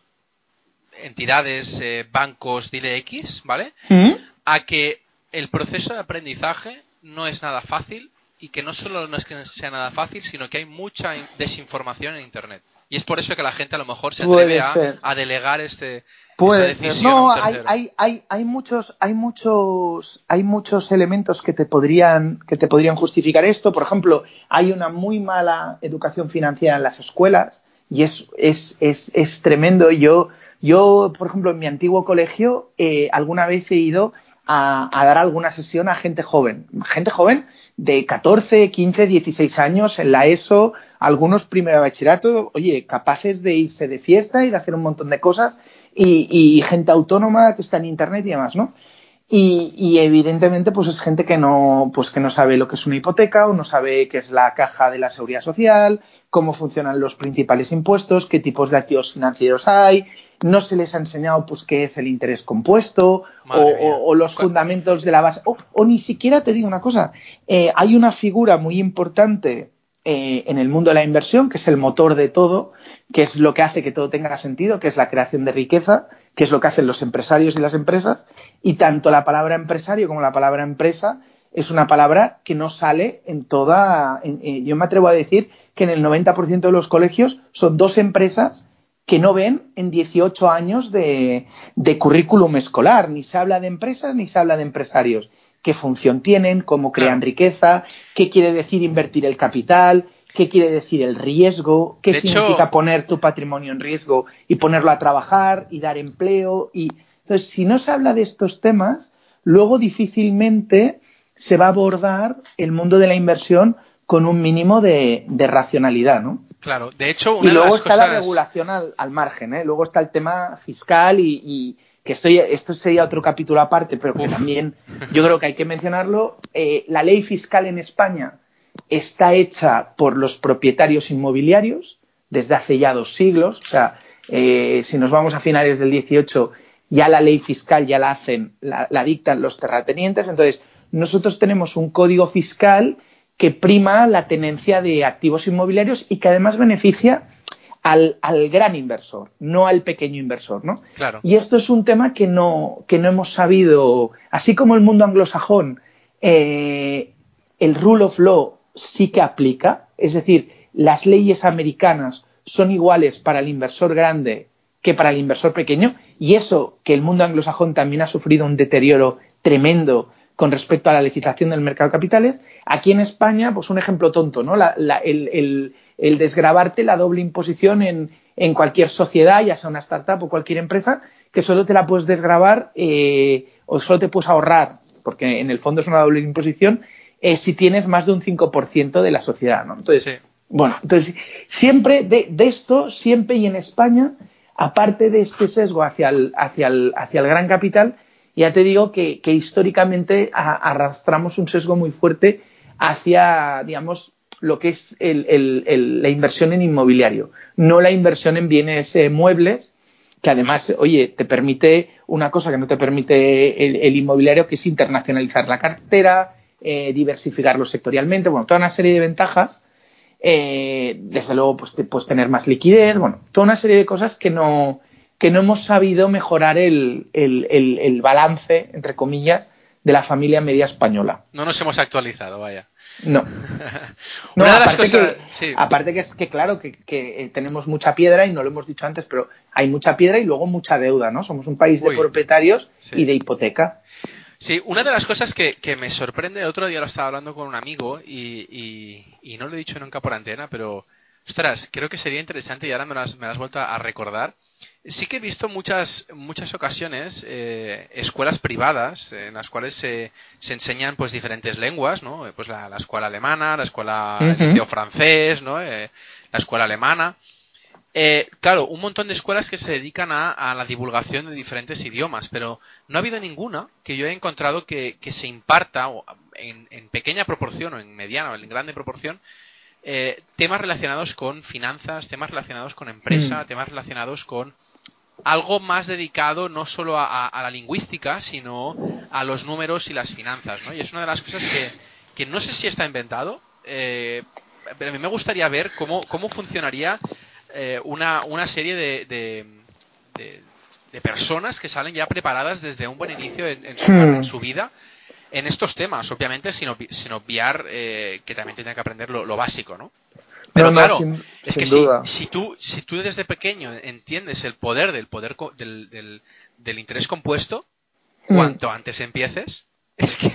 entidades, eh, bancos, dile X, ¿vale? ¿Mm? A que el proceso de aprendizaje no es nada fácil y que no solo no es que sea nada fácil, sino que hay mucha desinformación en Internet. Y es por eso que la gente a lo mejor se atreve a, delegar este, Puede esta decisión. No, hay, hay, hay, hay, muchos, hay muchos, hay muchos elementos que te podrían, que te podrían justificar esto. Por ejemplo, hay una muy mala educación financiera en las escuelas y es, es, es, es tremendo. Yo, yo, por ejemplo, en mi antiguo colegio, eh, alguna vez he ido a, a, dar alguna sesión a gente joven. Gente joven de 14, 15, 16 años en la ESO, algunos primero de bachillerato, oye, capaces de irse de fiesta y de hacer un montón de cosas y, y gente autónoma que está en internet y demás, ¿no? Y, y, evidentemente pues es gente que no pues que no sabe lo que es una hipoteca o no sabe qué es la caja de la seguridad social cómo funcionan los principales impuestos qué tipos de activos financieros hay no se les ha enseñado pues qué es el interés compuesto o, o, o, los fundamentos de la base o, o, ni siquiera te digo una cosa eh, hay una figura muy importante eh, en el mundo de la inversión que es el motor de todo que es lo que hace que todo tenga sentido que es la creación de riqueza que es lo que hacen los empresarios y las empresas y tanto la palabra empresario como la palabra empresa es una palabra que no sale en toda. En, en, yo me atrevo a decir que en el 90% de los colegios son dos empresas que no ven en 18 años de, de, currículum escolar. Ni se habla de empresas ni se habla de empresarios. ¿Qué función tienen? ¿Cómo crean riqueza? ¿Qué quiere decir invertir el capital? ¿Qué quiere decir el riesgo? ¿Qué De significa hecho- poner tu patrimonio en riesgo y ponerlo a trabajar y dar empleo? Y entonces, si no se habla de estos temas, luego difícilmente se va a abordar el mundo de la inversión con un mínimo de, de racionalidad, ¿no? Claro, de hecho, Y una de luego las está la regulación al, al margen, ¿eh? Luego está el tema fiscal y, y que estoy, esto sería otro capítulo aparte, pero que Uf. también yo creo que hay que mencionarlo. Eh, la ley fiscal en España está hecha por los propietarios inmobiliarios desde hace ya dos siglos. O sea, eh, si nos vamos a finales del 18, ya la ley fiscal ya la hacen, la, la dictan los terratenientes. Entonces, nosotros tenemos un código fiscal que prima la tenencia de activos inmobiliarios y que además beneficia al, al gran inversor, no al pequeño inversor, ¿no? Claro. Y esto es un tema que no, que no hemos sabido, así como el mundo anglosajón, eh, el rule of law sí que aplica, es decir, las leyes americanas son iguales para el inversor grande que para el inversor pequeño, y eso que el mundo anglosajón también ha sufrido un deterioro tremendo con respecto a la legislación del mercado de capitales, aquí en España, pues un ejemplo tonto, ¿no? La, la, el, el, el desgravarte la doble imposición en, en cualquier sociedad, ya sea una startup o cualquier empresa, que solo te la puedes desgravar eh, o solo te puedes ahorrar, porque en el fondo es una doble imposición, eh, si tienes más de un 5% de la sociedad, ¿no? Entonces, Sí. bueno, entonces siempre de, de, esto, siempre y en España, aparte de este sesgo hacia el, hacia el, hacia el gran capital, ya te digo que, históricamente arrastramos un sesgo muy fuerte hacia, digamos, lo que es la inversión en inmobiliario, no la inversión en bienes eh, muebles, que además, oye, te permite una cosa que no te permite el, el inmobiliario, que es internacionalizar la cartera, eh, diversificarlo sectorialmente, bueno, toda una serie de ventajas. Eh, desde luego, pues, te, pues tener más liquidez, bueno, toda una serie de cosas que no, que no hemos sabido mejorar el, el, el, el balance, entre comillas, de la familia media española. No nos hemos actualizado, vaya. No. [LAUGHS] no Una de las aparte, cosas- que, sí. aparte que, es que claro, que, que, eh, tenemos mucha piedra y no lo hemos dicho antes, pero hay mucha piedra y luego mucha deuda, ¿no? Somos un país de propietarios Sí. y de hipoteca. Sí, una de las cosas que, que me sorprende, el otro día lo estaba hablando con un amigo y, y- y no lo he dicho nunca por antena, pero ostras, creo que sería interesante y ahora me lo has, me lo has vuelto a recordar. Sí que he visto muchas, muchas ocasiones eh, escuelas privadas en las cuales se, se enseñan pues diferentes lenguas, ¿no? Eh, Pues la, la escuela alemana, la escuela liceo francés, ¿no? Eh, la escuela alemana. Eh, claro, un montón de escuelas que se dedican a, a la divulgación de diferentes idiomas, pero no ha habido ninguna que yo haya encontrado que, que se imparta o en, en pequeña proporción o en mediana o en grande proporción eh, temas relacionados con finanzas, temas relacionados con empresa, Mm. temas relacionados con algo más dedicado no solo a, a- a la lingüística, sino a los números y las finanzas, ¿no? Y es una de las cosas que, que no sé si está inventado, eh, pero a mí me gustaría ver cómo, cómo funcionaría eh, una, una serie de, de, de- de personas que salen ya preparadas desde un buen inicio en, en su, Hmm. en su vida en estos temas, obviamente sin, obvi- sin obviar eh, que también tienen que aprender lo, lo básico, ¿no? Pero No, claro, sin- es sin que duda. si, si tú si tú desde pequeño entiendes el poder del poder co- del, del, del interés compuesto, Hmm. cuanto antes empieces, [LAUGHS] es que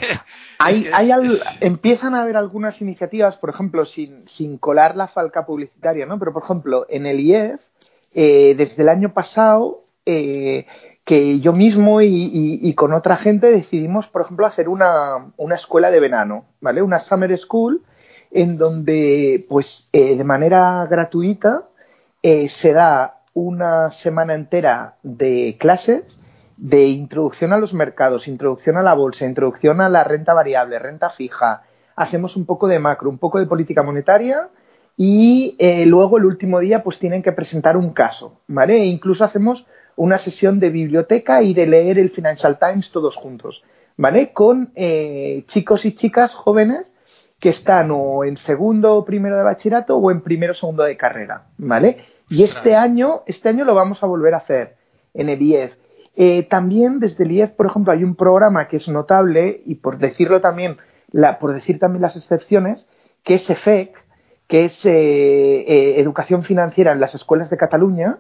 Hay, es que hay al- es- empiezan a haber algunas iniciativas, por ejemplo, sin, sin colar la falca publicitaria, ¿no? Pero, por ejemplo, en el IEF, eh, desde el año pasado, eh, que yo mismo y, con otra gente decidimos, por ejemplo, hacer una, una, escuela de verano, ¿vale? Una summer school en donde, pues, eh, de manera gratuita eh, se da una semana entera de clases de introducción a los mercados, introducción a la bolsa, introducción a la renta variable, renta fija. Hacemos un poco de macro, un poco de política monetaria y eh, luego el último día pues tienen que presentar un caso, ¿vale? E incluso hacemos una sesión de biblioteca y de leer el Financial Times todos juntos, ¿vale? Con eh, chicos y chicas jóvenes que están o en segundo o primero de bachillerato o en primero o segundo de carrera, ¿vale? Y este año, este año lo vamos a volver a hacer en el IEF. Eh, también desde el IEF, por ejemplo, hay un programa que es notable y por decirlo también, por decir también las excepciones, que es EFEC, que es eh, eh, Educación Financiera en las Escuelas de Cataluña,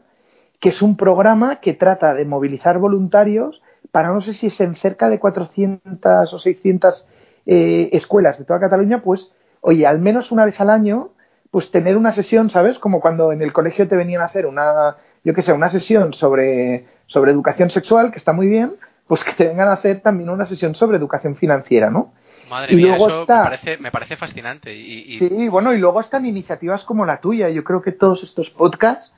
que es un programa que trata de movilizar voluntarios para no sé si es en cerca de 400 o 600 eh, escuelas de toda Cataluña, pues, oye, al menos una vez al año, pues tener una sesión, ¿sabes? Como cuando en el colegio te venían a hacer una, yo qué sé, una sesión sobre, sobre educación sexual, que está muy bien, pues que te vengan a hacer también una sesión sobre educación financiera, ¿no? Madre mía, eso me, parece, fascinante. Y, Sí, bueno, y luego están iniciativas como la tuya. Yo creo que todos estos podcasts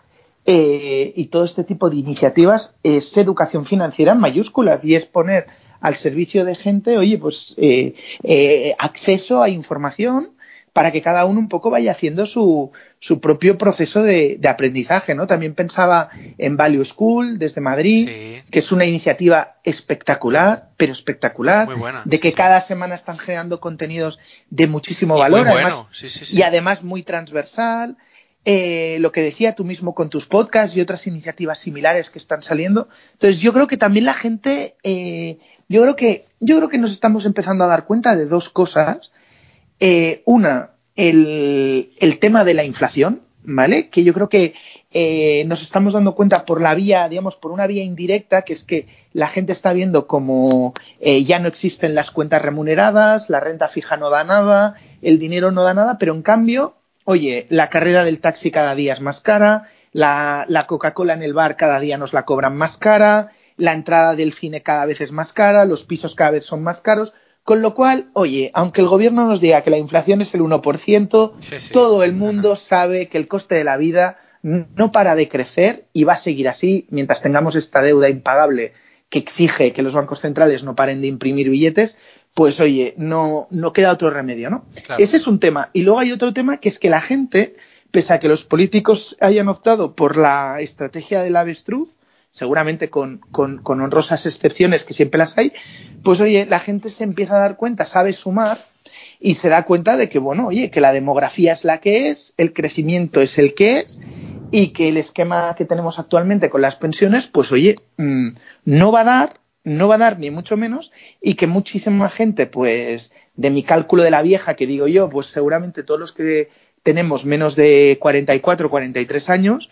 eh, y todo este tipo de iniciativas es educación financiera en mayúsculas y es poner al servicio de gente, oye, pues eh, eh, acceso a información para que cada uno un poco vaya haciendo su, su propio proceso de, aprendizaje, ¿no? También pensaba en Value School desde Madrid, que es una iniciativa espectacular, pero espectacular, de que cada semana están generando contenidos de muchísimo valor, y además muy transversal. Eh, lo que decía tú mismo con tus podcasts y otras iniciativas similares que están saliendo. Entonces, yo creo que también la gente, eh, yo creo que, yo creo que nos estamos empezando a dar cuenta de dos cosas eh, una, el, tema de la inflación, ¿vale? Que yo creo que eh, nos estamos dando cuenta por la vía, digamos, por una vía indirecta, que es que la gente está viendo como eh, ya no existen las cuentas remuneradas, la renta fija no da nada, el dinero no da nada, pero en cambio, oye, la carrera del taxi cada día es más cara, la, la Coca-Cola en el bar cada día nos la cobran más cara, la entrada del cine cada vez es más cara, los pisos cada vez son más caros. Con lo cual, oye, aunque el gobierno nos diga que la inflación es el 1%, todo el mundo sabe que el coste de la vida no para de crecer y va a seguir así mientras tengamos esta deuda impagable que exige que los bancos centrales no paren de imprimir billetes, pues oye, no, no queda otro remedio, ¿no? Ese es un tema. Y luego hay otro tema que es que la gente, pese a que los políticos hayan optado por la estrategia del avestruz, seguramente con, con, honrosas excepciones que siempre las hay, pues oye, la gente se empieza a dar cuenta, sabe sumar y se da cuenta de que, bueno, oye, que la demografía es la que es, el crecimiento es el que es y que el esquema que tenemos actualmente con las pensiones, pues oye, mm, no va a dar, no va a dar ni mucho menos y que muchísima gente, pues de mi cálculo de la vieja que digo yo, pues seguramente todos los que tenemos menos de 44 43 años,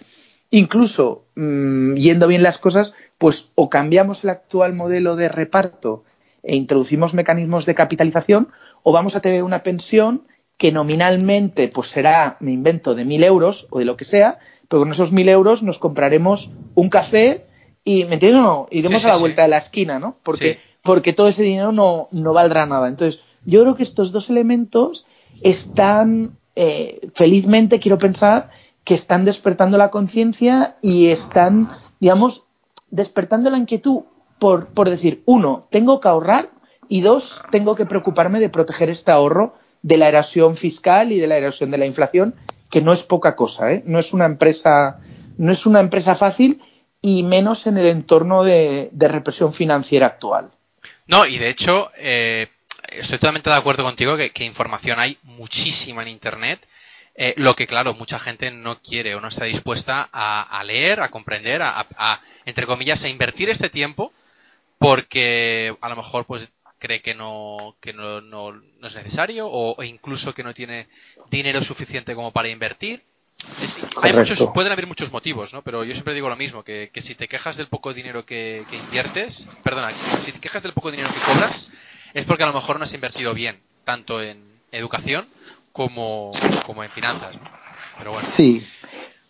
Incluso, mm, yendo bien las cosas, pues o cambiamos el actual modelo de reparto e introducimos mecanismos de capitalización, o vamos a tener una pensión que nominalmente pues será, me invento, de mil euros o de lo que sea, pero con esos mil euros nos compraremos un café y, ¿me entiendes? No, iremos a la vuelta de la esquina, ¿no? Porque, porque todo ese dinero no, no valdrá nada. Entonces, yo creo que estos dos elementos están, eh, felizmente, quiero pensar, que están despertando la conciencia y están, digamos, despertando la inquietud por, por decir, uno, tengo que ahorrar y dos, tengo que preocuparme de proteger este ahorro de la erosión fiscal y de la erosión de la inflación, que no es poca cosa, ¿eh? no es una empresa, no es una empresa fácil y menos en el entorno de, represión financiera actual. No, y de hecho, eh, estoy totalmente de acuerdo contigo que, que, información hay muchísima en Internet eh, lo que, claro, mucha gente no quiere o no está dispuesta a, leer, a comprender, a, entre comillas, a invertir este tiempo porque a lo mejor pues cree que no, que no, no, es necesario o, incluso que no tiene dinero suficiente como para invertir. Hay muchos, pueden haber muchos motivos, ¿no? Pero yo siempre digo lo mismo, que, que si te quejas del poco dinero que, que, inviertes, perdona, si te quejas del poco dinero que cobras, es porque a lo mejor no has invertido bien, tanto en educación como, como en finanzas. Pero bueno. Sí.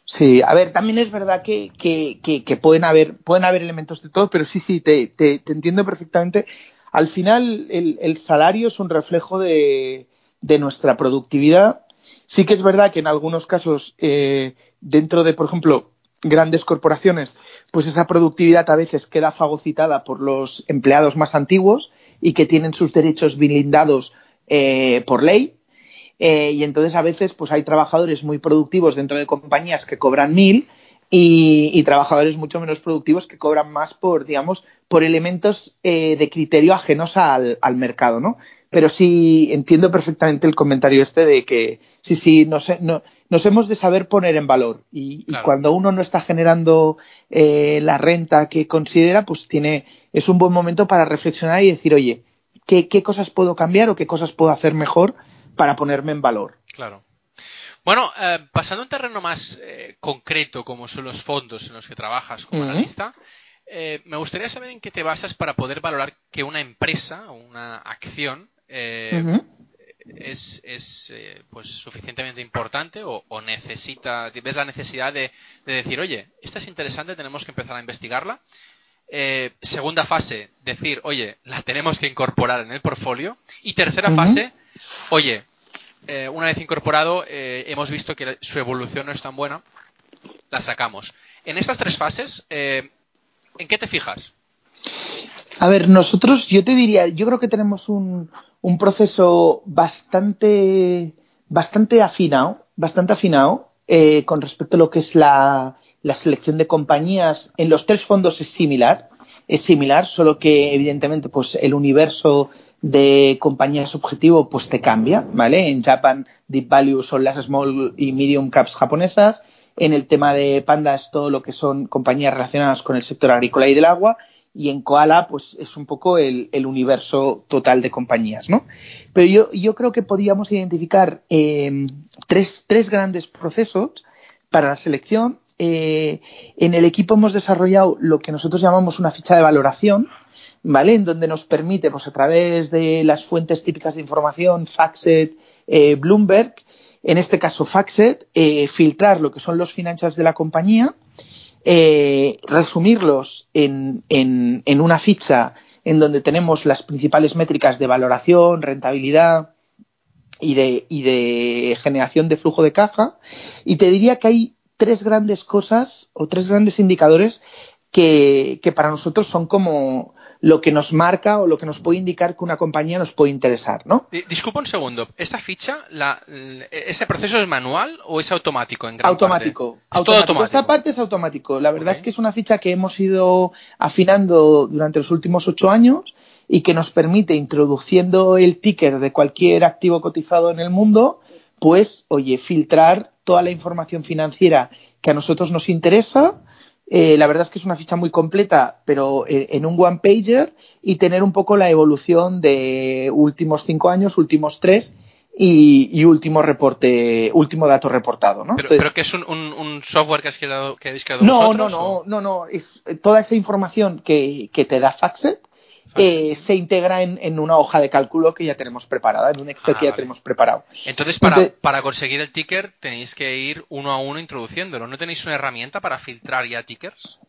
Sí, a ver, también es verdad que, que, que, pueden, haber, pueden haber elementos de todo, pero sí, sí, te, te, entiendo perfectamente. Al final, el, el salario es un reflejo de, de, nuestra productividad. Sí que es verdad que en algunos casos, eh, dentro de, por ejemplo, grandes corporaciones, pues esa productividad a veces queda fagocitada por los empleados más antiguos y que tienen sus derechos blindados eh, por ley eh, y entonces a veces pues hay trabajadores muy productivos dentro de compañías que cobran mil y, trabajadores mucho menos productivos que cobran más por, digamos, por elementos eh, de criterio ajenos al, mercado, ¿no? Pero sí entiendo perfectamente el comentario este de que sí, sí, no, nos hemos de saber poner en valor y, cuando uno no está generando eh, la renta que considera, pues tiene es un buen momento para reflexionar y decir, oye, ¿qué, qué cosas puedo cambiar o qué cosas puedo hacer mejor para ponerme en valor. Claro. Bueno, eh, pasando a un terreno más eh, concreto, como son los fondos en los que trabajas como analista, eh, me gustaría saber en qué te basas para poder valorar que una empresa o una acción es, es pues suficientemente importante o, necesita, ves la necesidad de, decir, oye, esta es interesante, tenemos que empezar a investigarla. segunda fase, decir, oye, la tenemos que incorporar en el portfolio. Y tercera fase, oye, eh, una vez incorporado, eh, hemos visto que su evolución no es tan buena, la sacamos. En estas tres fases, eh, ¿en qué te fijas? A ver, nosotros, yo te diría, yo creo que tenemos un, un proceso bastante, bastante afinado, bastante afinado con respecto a lo que es la, la selección de compañías. En los tres fondos es similar, es similar, solo que evidentemente, pues el universo de compañías objetivo pues te cambia, ¿vale? En Japan Deep Value son las small y medium caps japonesas, en el tema de Panda es todo lo que son compañías relacionadas con el sector agrícola y del agua y en Koala pues es un poco el, universo total de compañías, ¿no? Pero yo, yo creo que podríamos identificar eh, tres, tres grandes procesos para la selección. Eh, en el equipo hemos desarrollado lo que nosotros llamamos una ficha de valoración, ¿vale? En donde nos permite, pues a través de las fuentes típicas de información, Faxet, eh, Bloomberg, en este caso Faxet, eh, filtrar lo que son los financials de la compañía, eh, resumirlos en, en, una ficha en donde tenemos las principales métricas de valoración, rentabilidad y de, y de generación de flujo de caja. Y te diría que hay tres grandes cosas o tres grandes indicadores que, que para nosotros son como lo que nos marca o lo que nos puede indicar que una compañía nos puede interesar, ¿no? Disculpa un segundo. ¿Esta ficha, la, ese proceso es manual o es automático en gran automático, automático. Esta parte es automático. La verdad es que es una ficha que hemos ido afinando durante los últimos ocho años y que nos permite, introduciendo el ticker de cualquier activo cotizado en el mundo, pues, oye, filtrar toda la información financiera que a nosotros nos interesa eh, la verdad es que es una ficha muy completa, pero eh, en un one pager y tener un poco la evolución de últimos cinco años, últimos tres y, último reporte, último dato reportado, ¿no? Pero, que es un, software que, has creado, que habéis creado no, No, no, no, no, es toda esa información que, que te da Faxet eh, se integra en, una hoja de cálculo que ya tenemos preparada, en un Excel que ya ah, tenemos preparado. Entonces, para, para conseguir el ticker tenéis que ir uno a uno introduciéndolo. ¿No tenéis una herramienta para filtrar ya tickers?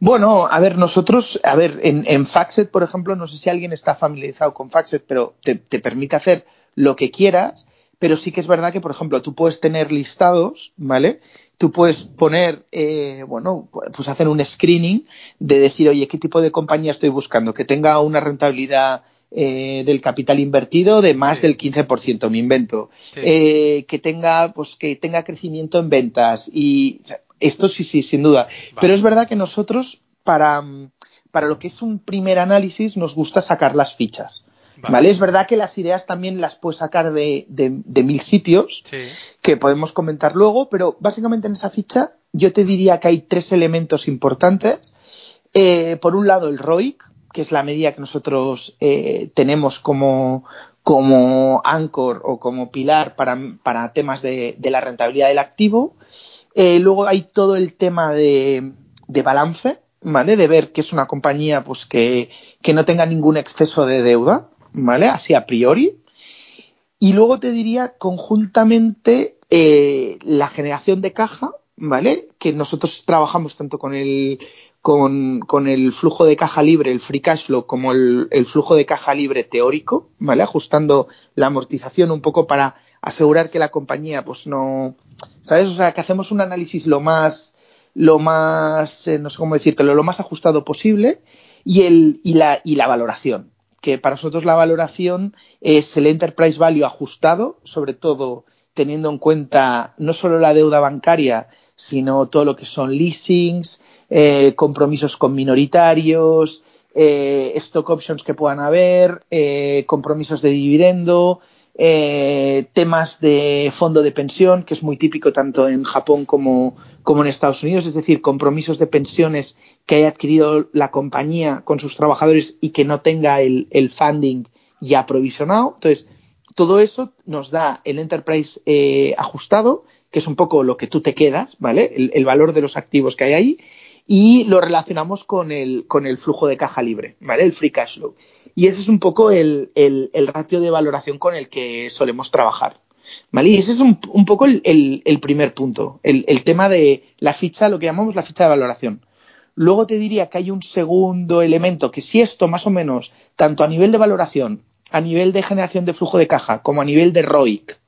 Bueno, a ver, nosotros, a ver, en, en Faxet, por ejemplo, no sé si alguien está familiarizado con Faxet, pero te, te permite hacer lo que quieras, pero sí que es verdad que, por ejemplo, tú puedes tener listados, ¿vale? Tú puedes poner, eh, bueno, pues hacer un screening de decir, oye, ¿qué tipo de compañía estoy buscando? Que tenga una rentabilidad eh, del capital invertido de más del 15%, me invento. Eh, que tenga, pues que tenga crecimiento en ventas y esto sí, sí, sin duda. Pero es verdad que nosotros, para, para lo que es un primer análisis, nos gusta sacar las fichas. Vale. Es verdad que las ideas también las puedes sacar de, de, mil sitios, que podemos comentar luego, pero básicamente en esa ficha yo te diría que hay tres elementos importantes. Eh, por un lado, el ROIC, que es la medida que nosotros eh, tenemos como, como anchor o como pilar para, para temas de, de, la rentabilidad del activo. Eh, luego hay todo el tema de, de balance, ¿vale? De ver que es una compañía pues que, que no tenga ningún exceso de deuda. ¿Vale? Así a priori. Y luego te diría conjuntamente eh, la generación de caja, ¿vale? Que nosotros trabajamos tanto con el, con, con, el flujo de caja libre, el free cash flow, como el, el, flujo de caja libre teórico, ¿vale? Ajustando la amortización un poco para asegurar que la compañía, pues no, ¿sabes? O sea, que hacemos un análisis lo más, lo más, eh, no sé cómo decirlo, lo más ajustado posible y, el, y, la, y la valoración. Que para nosotros la valoración es el enterprise value ajustado, sobre todo teniendo en cuenta no solo la deuda bancaria, sino todo lo que son leasings, eh, compromisos con minoritarios, eh, stock options que puedan haber, eh, compromisos de dividendo, temas de fondo de pensión, que es muy típico tanto en Japón como, como en Estados Unidos, es decir, compromisos de pensiones que haya adquirido la compañía con sus trabajadores y que no tenga el, funding ya provisionado. Entonces, todo eso nos da el enterprise eh, ajustado, que es un poco lo que tú te quedas, ¿vale? El, valor de los activos que hay ahí, y lo relacionamos con el, con el flujo de caja libre, ¿vale? El free cash flow. Y ese es un poco el, el ratio de valoración con el que solemos trabajar. ¿Vale? Y ese es un, poco el, primer punto, el, tema de la ficha, lo que llamamos la ficha de valoración. Luego te diría que hay un segundo elemento que si esto más o menos, tanto a nivel de valoración, a nivel de generación de flujo de caja, como a nivel de ROIC,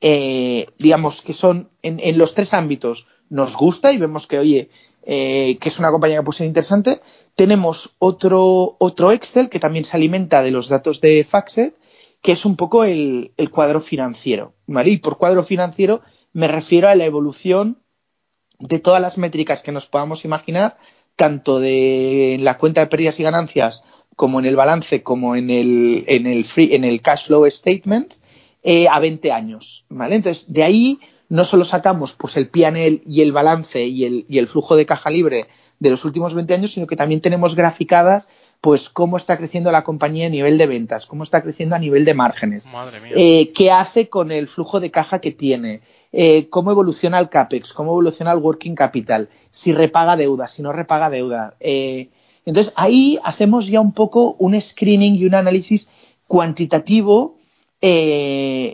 eh, digamos que son en, los tres ámbitos, nos gusta y vemos que, oye, eh, que es una compañía que puede ser interesante. Tenemos otro, otro Excel que también se alimenta de los datos de Faxet, que es un poco el cuadro financiero. Y por cuadro financiero me refiero a la evolución de todas las métricas que nos podamos imaginar, tanto de la cuenta de pérdidas y ganancias como en el balance, como en el, en el, free, en el cash flow statement, eh, a 20 años. ¿vale? Entonces, de ahí no solo sacamos pues el PNL y el balance y el, y el flujo de caja libre de los últimos 20 años, sino que también tenemos graficadas pues cómo está creciendo la compañía a nivel de ventas, cómo está creciendo a nivel de márgenes, eh, qué hace con el flujo de caja que tiene, eh, cómo evoluciona el CAPEX, cómo evoluciona el working capital, si repaga deuda, si no repaga deuda. Eh, entonces ahí hacemos ya un poco un screening y un análisis cuantitativo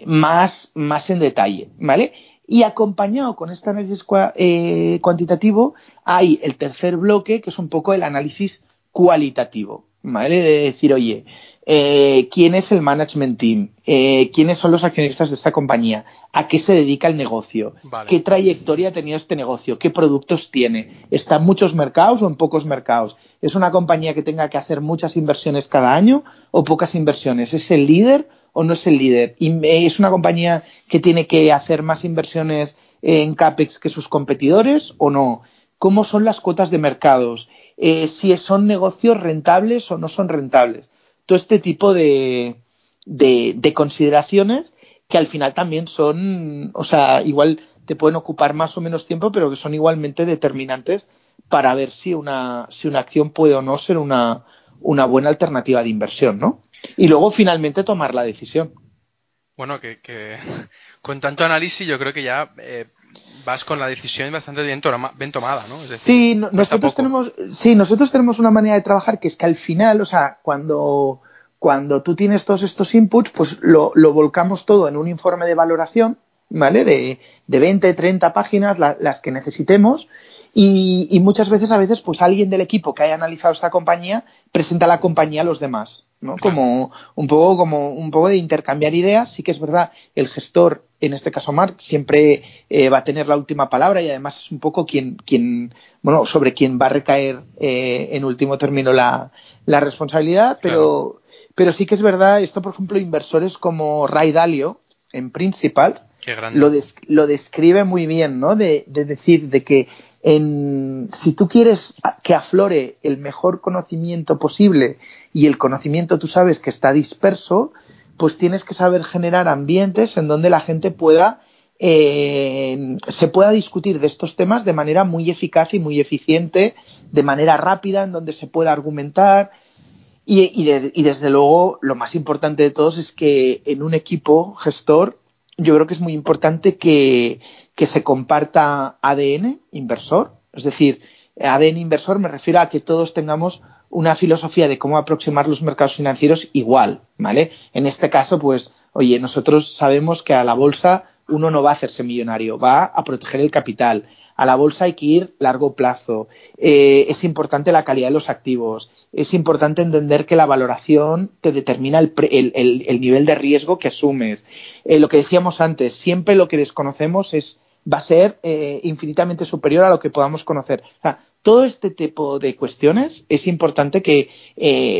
más, más en detalle, ¿vale? Y acompañado con este análisis cuantitativo hay el tercer bloque, que es un poco el análisis cualitativo, ¿vale? De decir, oye, eh, ¿quién es el management team? Eh, ¿Quiénes son los accionistas de esta compañía? ¿A qué se dedica el negocio? Vale. ¿Qué trayectoria ha tenido este negocio? ¿Qué productos tiene? ¿Está en muchos mercados o en pocos mercados? ¿Es una compañía que tenga que hacer muchas inversiones cada año o pocas inversiones? ¿Es el líder o no es el líder? ¿Y ¿Es una compañía que tiene que hacer más inversiones en CAPEX que sus competidores o no? ¿Cómo son las cuotas de mercados? Eh, si son negocios rentables o no son rentables. Todo este tipo de, de, de consideraciones que al final también son, o sea, igual te pueden ocupar más o menos tiempo, pero que son igualmente determinantes para ver si una, si una acción puede o no ser una, una buena alternativa de inversión, ¿no? y luego finalmente tomar la decisión. Bueno, que, [LAUGHS] con tanto análisis yo creo que ya eh, vas con la decisión bastante bien, to bien tomada, ¿no? Es decir, sí, no, nosotros tenemos, sí, nosotros tenemos una manera de trabajar que es que al final, o sea, cuando, cuando tú tienes todos estos inputs, pues lo, lo volcamos todo en un informe de valoración, ¿vale? De, de 20, 30 páginas, la, las que necesitemos, y, y, muchas veces, a veces, pues alguien del equipo que haya analizado esta compañía presenta a la compañía a los demás, ¿no? Como un poco, como un poco de intercambiar ideas. Sí que es verdad, el gestor, en este caso Mark, siempre eh, va a tener la última palabra y además es un poco quien, quien bueno, sobre quien va a recaer eh, en último término la, la responsabilidad, pero, claro. pero sí que es verdad, esto por ejemplo, inversores como Ray Dalio, en Principals, lo, des lo describe muy bien, ¿no? De, de decir, de que en, si tú quieres que aflore el mejor conocimiento posible y el conocimiento tú sabes que está disperso, pues tienes que saber generar ambientes en donde la gente pueda eh, se pueda discutir de estos temas de manera muy eficaz y muy eficiente, de manera rápida, en donde se pueda argumentar. Y, y, de, y desde luego, lo más importante de todos es que en un equipo gestor, yo creo que es muy importante que, que se comparta ADN inversor, es decir, ADN inversor me refiero a que todos tengamos una filosofía de cómo aproximar los mercados financieros igual, ¿vale? En este caso, pues, oye, nosotros sabemos que a la bolsa uno no va a hacerse millonario, va a proteger el capital. a la bolsa hay que ir largo plazo. Eh, es importante la calidad de los activos. Es importante entender que la valoración te determina el, el, nivel de riesgo que asumes. Eh, lo que decíamos antes, siempre lo que desconocemos es va a ser eh, infinitamente superior a lo que podamos conocer. O sea, todo este tipo de cuestiones es importante que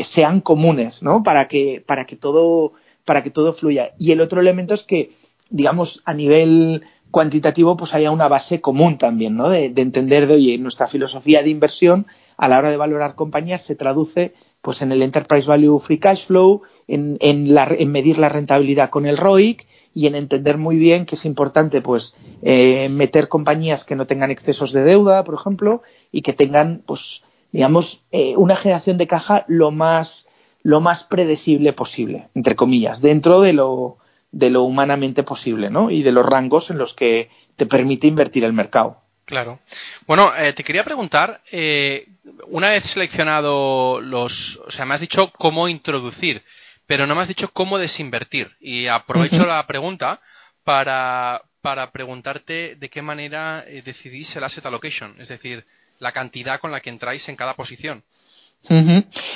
sean comunes, ¿no? Para que, para que todo, para que todo fluya. Y el otro elemento es que, digamos, a nivel cuantitativo pues haya una base común también, ¿no? De, entender de, oye, nuestra filosofía de inversión a la hora de valorar compañías se traduce pues en el Enterprise Value Free Cash Flow, en medir la rentabilidad con el ROIC y en entender muy bien que es importante pues eh, meter compañías que no tengan excesos de deuda, por ejemplo, y que tengan pues digamos eh, una generación de caja lo más lo más predecible posible, entre comillas, dentro de lo de lo humanamente posible, ¿no? Y de los rangos en los que te permite invertir el mercado. Claro. Bueno, eh, te quería preguntar, eh, una vez seleccionado los, o sea, me has dicho cómo introducir, pero no me has dicho cómo desinvertir. Y aprovecho la pregunta para, para preguntarte de qué manera eh, decidís el asset allocation, es decir, la cantidad con la que entráis en cada posición.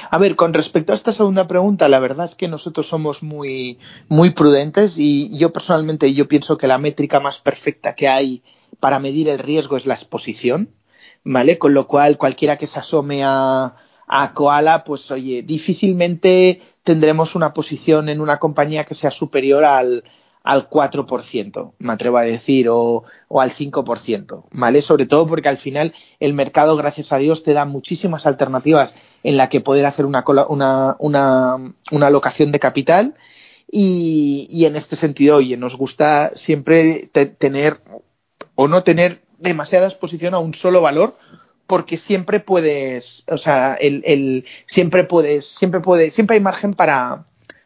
A ver, con respecto a esta segunda pregunta, la verdad es que nosotros somos muy, muy prudentes y yo personalmente yo pienso que la métrica más perfecta que hay para medir el riesgo es la exposición, ¿vale? Con lo cual cualquiera que se asome a, a Koala, pues oye, difícilmente tendremos una posición en una compañía que sea superior al, al 4%, me atrevo a decir, o, o, al 5%, ¿vale? Sobre todo porque al final el mercado, gracias a Dios, te da muchísimas alternativas en la que poder hacer una, una, una, una alocación de capital y, y, en este sentido, oye, nos gusta siempre tener o no tener demasiada exposición a un solo valor porque siempre puedes, o sea, el, siempre puedes, siempre puedes, siempre hay margen para,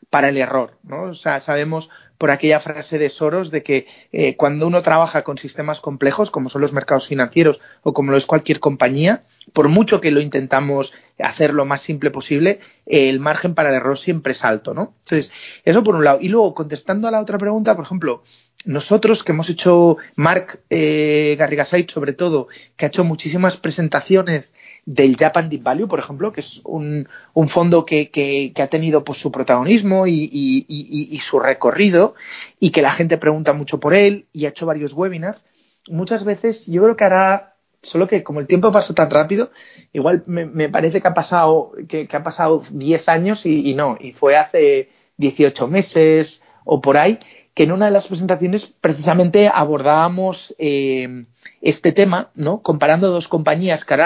para el error, ¿no? O sea, sabemos por aquella frase de Soros de que eh, cuando uno trabaja con sistemas complejos, como son los mercados financieros o como lo es cualquier compañía, por mucho que lo intentamos hacer lo más simple posible, el margen para el error siempre es alto, ¿no? Entonces, eso por un lado. Y luego, contestando a la otra pregunta, por ejemplo, nosotros que hemos hecho, Mark eh, Garrigasait sobre todo, que ha hecho muchísimas presentaciones del Japan Deep Value, por ejemplo, que es un, un fondo que, que, que, ha tenido pues, su protagonismo y, su recorrido y que la gente pregunta mucho por él y ha hecho varios webinars. Muchas veces yo creo que hará, solo que como el tiempo pasó tan rápido, igual me, me parece que ha pasado que, que ha pasado 10 años y, no, y fue hace 18 meses o por ahí, que en una de las presentaciones precisamente abordábamos eh, este tema, ¿no? Comparando dos compañías que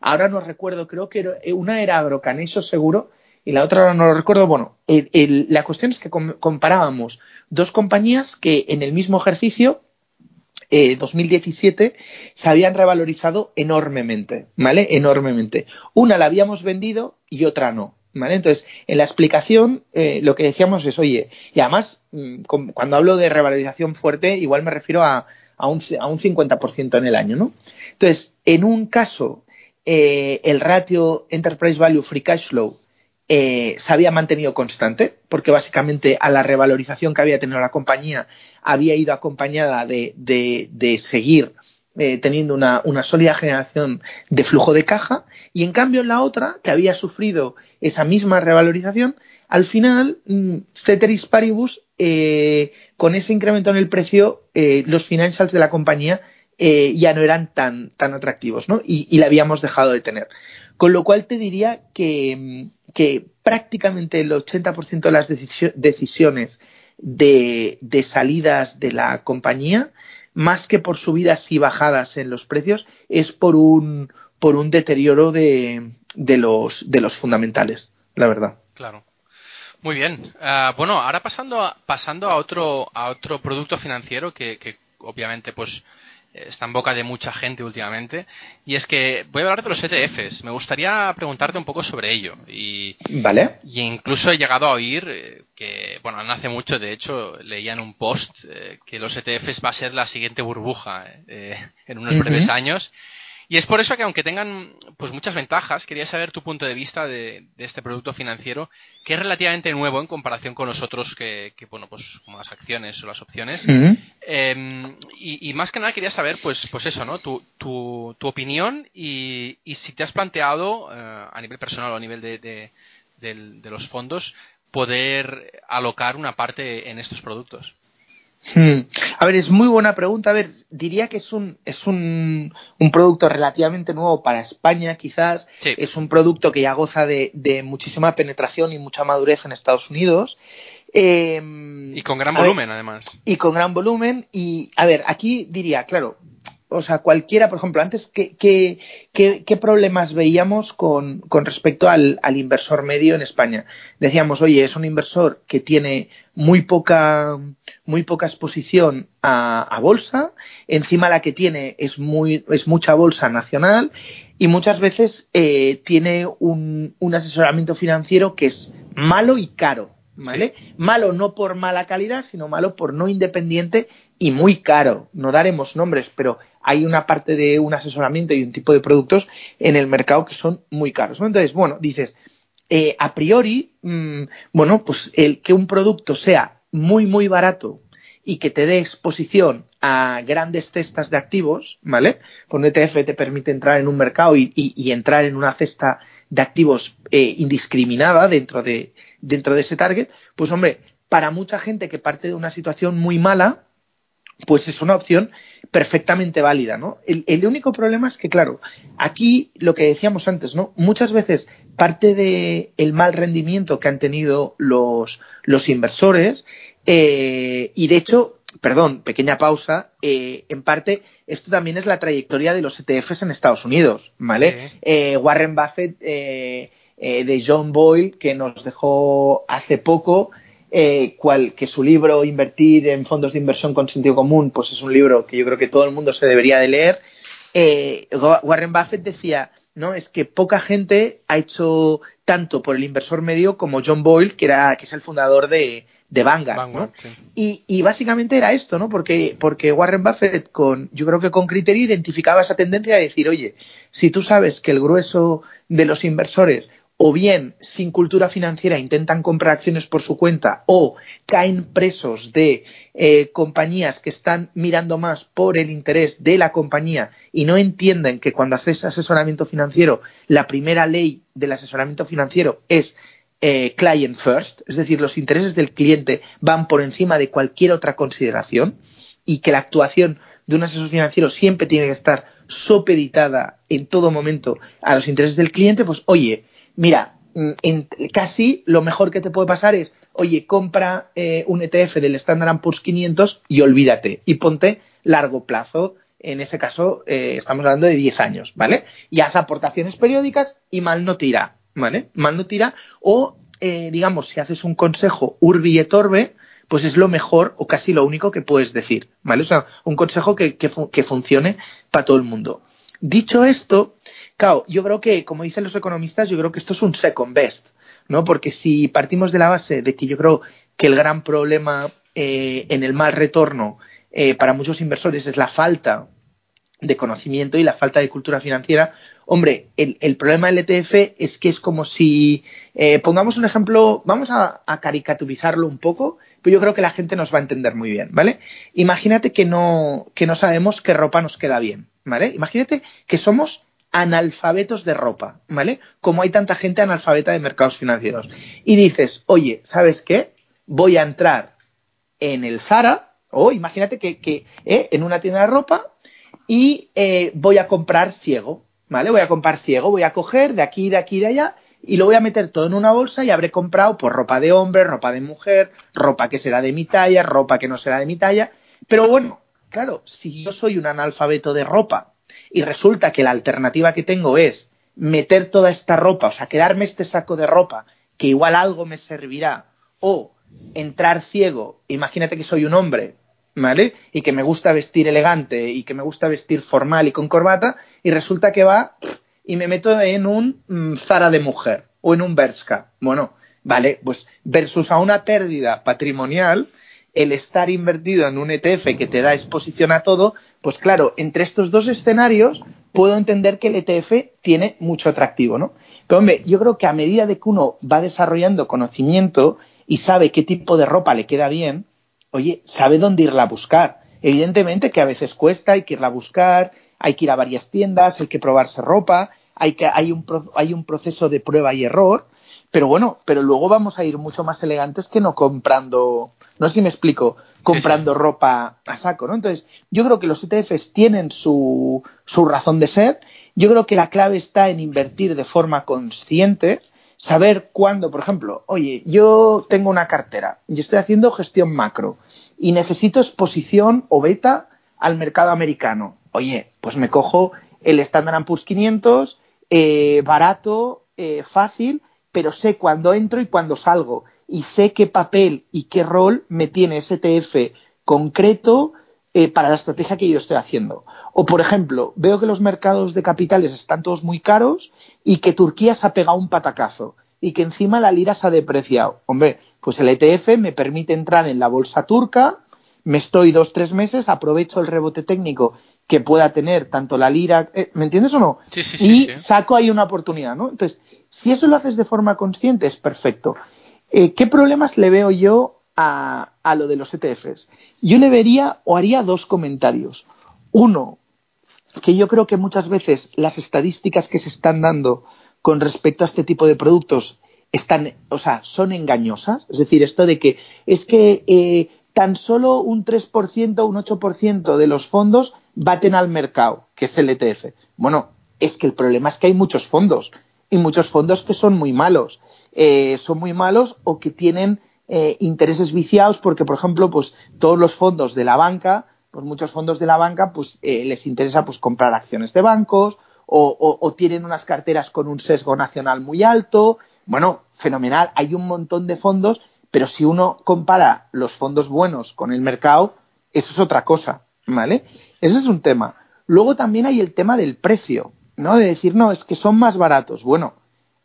ahora no recuerdo, creo que eh, una era Agrocaneso seguro y la otra ahora no lo recuerdo. Bueno, la cuestión es que comparábamos dos compañías que en el mismo ejercicio eh, 2017 se habían revalorizado enormemente, ¿vale? Enormemente. Una la habíamos vendido y otra no, ¿vale? Entonces, en la explicación eh, lo que decíamos es, oye, y además, mm, cuando hablo de revalorización fuerte, igual me refiero a, a, un, a un 50% en el año, ¿no? Entonces, en un caso eh, el ratio Enterprise Value Free Cash Flow eh, se había mantenido constante, porque básicamente a la revalorización que había tenido la compañía había ido acompañada de, de, de seguir eh, teniendo una, una, sólida generación de flujo de caja, y en cambio en la otra, que había sufrido esa misma revalorización, al final, mmm, Ceteris Paribus, eh, con ese incremento en el precio, eh, los financials de la compañía ya no eran tan, tan atractivos, ¿no? Y, y, la habíamos dejado de tener. Con lo cual te diría que, que prácticamente el 80% de las decisiones de, de salidas de la compañía, más que por subidas y bajadas en los precios, es por un, por un deterioro de, de, los, de los fundamentales, la verdad. Claro. Muy bien. Uh, bueno, ahora pasando a, pasando a otro a otro producto financiero que, que obviamente pues está en boca de mucha gente últimamente. Y es que voy a hablar de los ETFs. Me gustaría preguntarte un poco sobre ello. Y, vale. Y incluso he llegado a oír eh, que, bueno, no hace mucho, de hecho, leía en un post eh, que los ETFs va a ser la siguiente burbuja eh, en unos uh -huh. breves años. Y es por eso que aunque tengan pues muchas ventajas, quería saber tu punto de vista de, de, este producto financiero, que es relativamente nuevo en comparación con los otros que, que bueno, pues como las acciones o las opciones. Uh -huh. Em, y, más que nada quería saber, pues, pues eso, ¿no? Tu, tu, tu opinión y, y, si te has planteado eh, a nivel personal o a nivel de, de, los fondos poder alocar una parte en estos productos. Hmm. A ver, es muy buena pregunta. A ver, diría que es un, es un, un producto relativamente nuevo para España, quizás. Es un producto que ya goza de, de, muchísima penetración y mucha madurez en Estados Unidos. Em, y con gran volumen, además. Y con gran volumen. Y, a ver, aquí diría, claro, o sea, cualquiera, por ejemplo, antes, ¿qué, qué, qué, problemas veíamos con, con respecto al, al, inversor medio en España? Decíamos, oye, es un inversor que tiene muy poca, muy poca exposición a, a bolsa, encima la que tiene es, muy, es mucha bolsa nacional y muchas veces eh, tiene un, un asesoramiento financiero que es malo y caro. ¿vale? Malo no por mala calidad, sino malo por no independiente y muy caro. No daremos nombres, pero hay una parte de un asesoramiento y un tipo de productos en el mercado que son muy caros. Entonces, bueno, dices, eh, a priori, mm, bueno, pues el que un producto sea muy, muy barato y que te dé exposición a grandes cestas de activos, ¿vale? Con ETF te permite entrar en un mercado y, y entrar en una cesta de activos eh, indiscriminada dentro de, dentro de ese target, pues hombre, para mucha gente que parte de una situación muy mala, pues es una opción perfectamente válida, ¿no? El, único problema es que, claro, aquí lo que decíamos antes, ¿no? Muchas veces parte del el mal rendimiento que han tenido los, los inversores, eh, y de hecho, perdón, pequeña pausa, eh, en parte esto también es la trayectoria de los ETFs en Estados Unidos, ¿vale? Eh, Warren Buffett de John Boyle, que nos dejó hace poco, cual, que su libro Invertir en fondos de inversión con sentido común, pues es un libro que yo creo que todo el mundo se debería de leer. Warren Buffett decía, no, es que poca gente ha hecho tanto por el inversor medio como John Boyle, que era, que es el fundador de, de Vanguard, ¿no? y, y, básicamente era esto, ¿no? Porque, porque Warren Buffett, con, yo creo que con criterio, identificaba esa tendencia de decir, oye, si tú sabes que el grueso de los inversores o bien sin cultura financiera intentan comprar acciones por su cuenta o caen presos de eh, compañías que están mirando más por el interés de la compañía y no entienden que cuando haces asesoramiento financiero la primera ley del asesoramiento financiero es eh, client first, es decir, los intereses del cliente van por encima de cualquier otra consideración y que la actuación de un asesor financiero siempre tiene que estar supeditada en todo momento a los intereses del cliente, pues oye, mira, mm, casi lo mejor que te puede pasar es, oye, compra eh, un ETF del Standard Poor's 500 y olvídate y ponte largo plazo. En ese caso, eh, estamos hablando de 10 años, ¿vale? Y haz aportaciones periódicas y mal no te irá. ¿vale? Mal no tira. O, eh, digamos, si haces un consejo urbi et orbe, pues es lo mejor o casi lo único que puedes decir, ¿vale? O sea, un consejo que, que, funcione para todo el mundo. Dicho esto, claro, yo creo que, como dicen los economistas, yo creo que esto es un second best, ¿no? Porque si partimos de la base de que yo creo que el gran problema eh, en el mal retorno eh, para muchos inversores es la falta de conocimiento y la falta de cultura financiera, Hombre, el, problema del ETF es que es como si, eh, pongamos un ejemplo, vamos a, caricaturizarlo un poco, pero yo creo que la gente nos va a entender muy bien, ¿vale? Imagínate que no, que no sabemos qué ropa nos queda bien, ¿vale? Imagínate que somos analfabetos de ropa, ¿vale? Como hay tanta gente analfabeta de mercados financieros. Y dices, oye, ¿sabes qué? Voy a entrar en el Zara, o imagínate que, que eh, en una tienda de ropa, y eh, voy a comprar ciego, ¿vale? Voy a comprar ciego, voy a coger de aquí, de aquí, de allá y lo voy a meter todo en una bolsa y habré comprado pues ropa de hombre, ropa de mujer, ropa que será de mi talla, ropa que no será de mi talla. Pero bueno, claro, si yo soy un analfabeto de ropa y resulta que la alternativa que tengo es meter toda esta ropa, o sea, quedarme este saco de ropa, que igual algo me servirá, o entrar ciego, imagínate que soy un hombre, ¿vale? Y que me gusta vestir elegante y que me gusta vestir formal y con corbata, y resulta que va y me meto en un mm, Zara de mujer o en un Bershka. Bueno, vale, pues versus a una pérdida patrimonial, el estar invertido en un ETF que te da exposición a todo, pues claro, entre estos dos escenarios puedo entender que el ETF tiene mucho atractivo, ¿no? Pero hombre, yo creo que a medida de que uno va desarrollando conocimiento y sabe qué tipo de ropa le queda bien, oye, sabe dónde irla a buscar. Evidentemente que a veces cuesta, hay que irla a buscar, hay que ir a varias tiendas, hay que probarse ropa, hay, que, hay, un, hay un proceso de prueba y error, pero bueno, pero luego vamos a ir mucho más elegantes que no comprando, no sé si me explico, comprando ropa a saco, ¿no? Entonces, yo creo que los ETFs tienen su, su razón de ser, yo creo que la clave está en invertir de forma consciente, saber cuándo, por ejemplo, oye, yo tengo una cartera y estoy haciendo gestión macro y necesito exposición o beta al mercado americano. Oye, pues me cojo el Standard Poor's 500, eh, barato, eh, fácil, pero sé cuándo entro y cuándo salgo y sé qué papel y qué rol me tiene ese ETF concreto eh, para la estrategia que yo estoy haciendo. O, por ejemplo, veo que los mercados de capitales están todos muy caros y que Turquía se ha pegado un patacazo y que encima la lira se ha depreciado. Hombre, pues el ETF me permite entrar en la bolsa turca, me estoy dos, tres meses, aprovecho el rebote técnico que pueda tener tanto la lira, eh, ¿me entiendes o no? Sí, sí, sí, y saco ahí una oportunidad, ¿no? Entonces, si eso lo haces de forma consciente, es perfecto. Eh, ¿Qué problemas le veo yo a, lo de los ETFs? Yo le vería o haría dos comentarios. Uno, que yo creo que muchas veces las estadísticas que se están dando con respecto a este tipo de productos están, o sea, son engañosas. Es decir, esto de que es que eh, tan solo un 3% o un 8% de los fondos baten al mercado, que es el ETF. Bueno, es que el problema es que hay muchos fondos y muchos fondos que son muy malos. Eh, son muy malos o que tienen eh, intereses viciados porque, por ejemplo, pues todos los fondos de la banca pues muchos fondos de la banca pues eh, les interesa pues comprar acciones de bancos o, tienen unas carteras con un sesgo nacional muy alto. Bueno, fenomenal, hay un montón de fondos, pero si uno compara los fondos buenos con el mercado, eso es otra cosa, ¿vale? Ese es un tema. Luego también hay el tema del precio, ¿no? De decir, no, es que son más baratos. Bueno,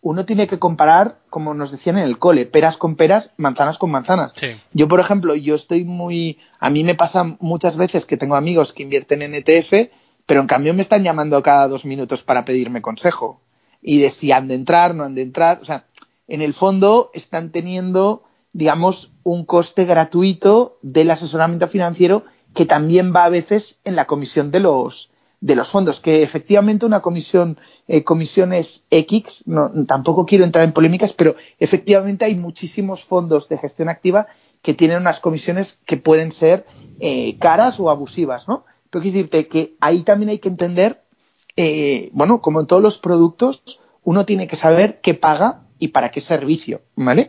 uno tiene que comparar, como nos decían en el cole, peras con peras, manzanas con manzanas. Yo, por ejemplo, yo estoy muy... A mí me pasa muchas veces que tengo amigos que invierten en ETF, pero en cambio me están llamando cada dos minutos para pedirme consejo. Y de si han de entrar, no han de entrar. O sea, en el fondo están teniendo, digamos, un coste gratuito del asesoramiento financiero que también va a veces en la comisión de los, de los fondos, que efectivamente una comisión, eh, comisiones X, no, tampoco quiero entrar en polémicas, pero efectivamente hay muchísimos fondos de gestión activa que tienen unas comisiones que pueden ser eh, caras o abusivas, ¿no? Pero quiero decirte que ahí también hay que entender, eh, bueno, como en todos los productos, uno tiene que saber qué paga y para qué servicio, ¿vale?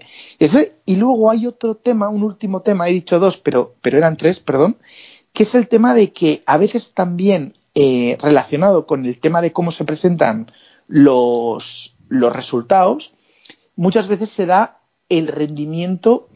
y luego hay otro tema, un último tema, he dicho dos, pero, pero eran tres, perdón, que es el tema de que a veces también eh, relacionado con el tema de cómo se presentan los, los resultados, muchas veces se da el rendimiento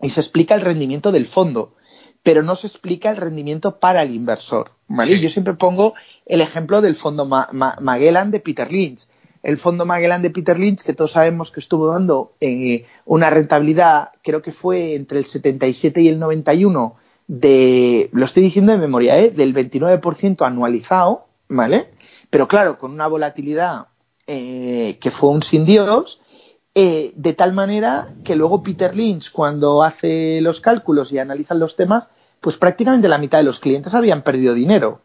y se explica el rendimiento del fondo, pero no se explica el rendimiento para el inversor. ¿vale? Yo siempre pongo el ejemplo del fondo Magellan de Peter Lynch. El fondo Magellan de Peter Lynch, que todos sabemos que estuvo dando eh, una rentabilidad, creo que fue entre el 77 y el 91 de, lo estoy diciendo de memoria, ¿eh? del 29% anualizado, ¿vale? Pero claro, con una volatilidad eh, que fue un sin Dios, eh, de tal manera que luego Peter Lynch, cuando hace los cálculos y analiza los temas, pues prácticamente la mitad de los clientes habían perdido dinero,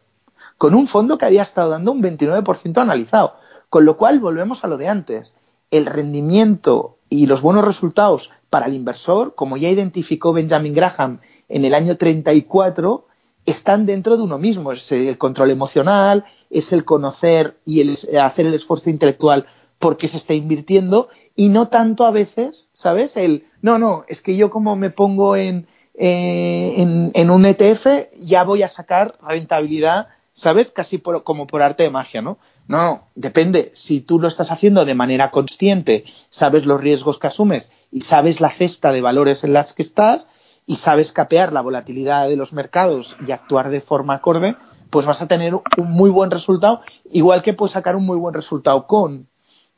con un fondo que había estado dando un 29% analizado. Con lo cual, volvemos a lo de antes. El rendimiento y los buenos resultados para el inversor, como ya identificó Benjamin Graham en el año 34 están dentro de uno mismo. Es el control emocional, es el conocer y el hacer el esfuerzo intelectual porque se está invirtiendo y no tanto a veces, ¿sabes? El, no, no, es que yo como me pongo en, eh, en, un ETF ya voy a sacar rentabilidad, ¿sabes? Casi como por arte de magia, ¿no? No, no, depende. Si tú lo estás haciendo de manera consciente, sabes los riesgos que asumes y sabes la cesta de valores en las que estás, y sabes capear la volatilidad de los mercados y actuar de forma acorde, pues vas a tener un muy buen resultado, igual que puedes sacar un muy buen resultado con,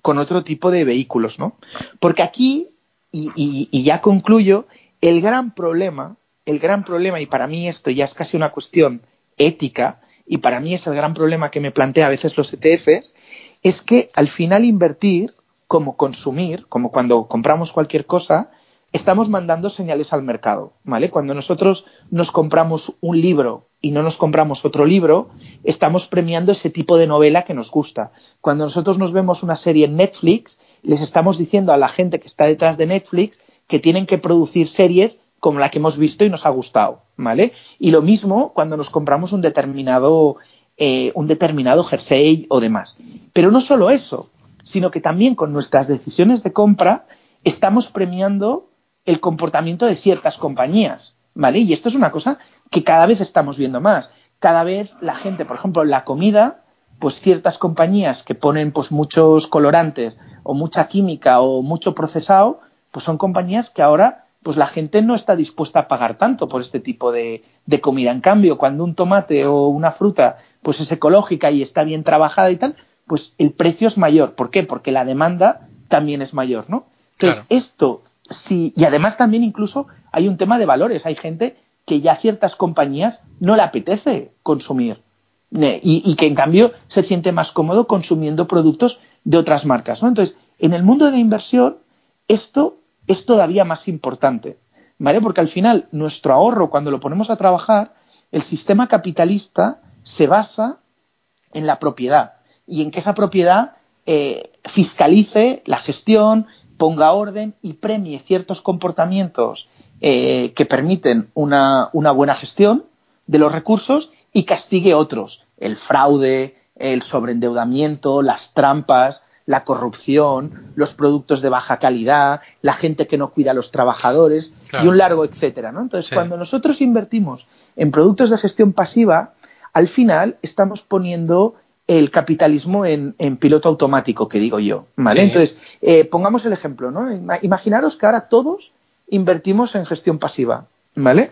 con otro tipo de vehículos, ¿no? Porque aquí, y, y, ya concluyo, el gran problema, el gran problema, y para mí esto ya es casi una cuestión ética, y para mí es el gran problema que me plantea a veces los ETFs, es que al final invertir, como consumir, como cuando compramos cualquier cosa, estamos mandando señales al mercado, ¿vale? Cuando nosotros nos compramos un libro y no nos compramos otro libro, estamos premiando ese tipo de novela que nos gusta. Cuando nosotros nos vemos una serie en Netflix, les estamos diciendo a la gente que está detrás de Netflix que tienen que producir series como la que hemos visto y nos ha gustado, ¿vale? Y lo mismo cuando nos compramos un determinado, eh, un determinado jersey o demás. Pero no solo eso, sino que también con nuestras decisiones de compra estamos premiando el comportamiento de ciertas compañías, ¿vale? Y esto es una cosa que cada vez estamos viendo más. Cada vez la gente, por ejemplo, la comida, pues ciertas compañías que ponen pues muchos colorantes o mucha química o mucho procesado, pues son compañías que ahora pues la gente no está dispuesta a pagar tanto por este tipo de, de, comida. En cambio, cuando un tomate o una fruta pues es ecológica y está bien trabajada y tal, pues el precio es mayor. ¿Por qué? Porque la demanda también es mayor, ¿no? Entonces, Claro. esto y además también incluso hay un tema de valores. Hay gente que ya ciertas compañías no le apetece consumir y, que en cambio se siente más cómodo consumiendo productos de otras marcas. Entonces, en el mundo de la inversión, esto es todavía más importante, ¿vale? Porque al final, nuestro ahorro, cuando lo ponemos a trabajar, el sistema capitalista se basa en la propiedad y en que esa propiedad eh, fiscalice la gestión, ponga orden y premie ciertos comportamientos eh, que permiten una, una buena gestión de los recursos y castigue otros, el fraude, el sobreendeudamiento, las trampas, la corrupción, los productos de baja calidad, la gente que no cuida a los trabajadores Claro. y un largo etcétera, ¿no? Entonces, Sí. cuando nosotros invertimos en productos de gestión pasiva, al final estamos poniendo el capitalismo en, en piloto automático, que digo yo, ¿vale? Sí. Entonces, eh, pongamos el ejemplo, ¿no? Ima- Imaginaros que ahora todos invertimos en gestión pasiva, ¿vale?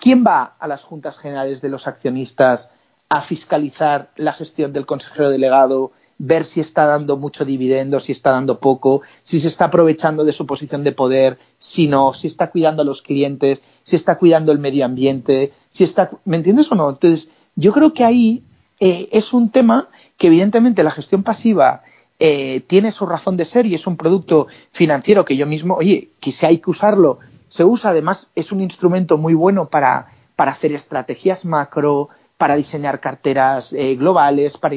¿Quién va a las juntas generales de los accionistas a fiscalizar la gestión del consejero delegado, ver si está dando mucho dividendo, si está dando poco, si se está aprovechando de su posición de poder, si no, si está cuidando a los clientes, si está cuidando el medio ambiente, si está, ¿me entiendes o no? Entonces, yo creo que ahí eh, es un tema que evidentemente la gestión pasiva eh, tiene su razón de ser y es un producto financiero que yo mismo, oye, que si hay que usarlo, se usa, además es un instrumento muy bueno para, para hacer estrategias macro, para diseñar carteras eh, globales, para,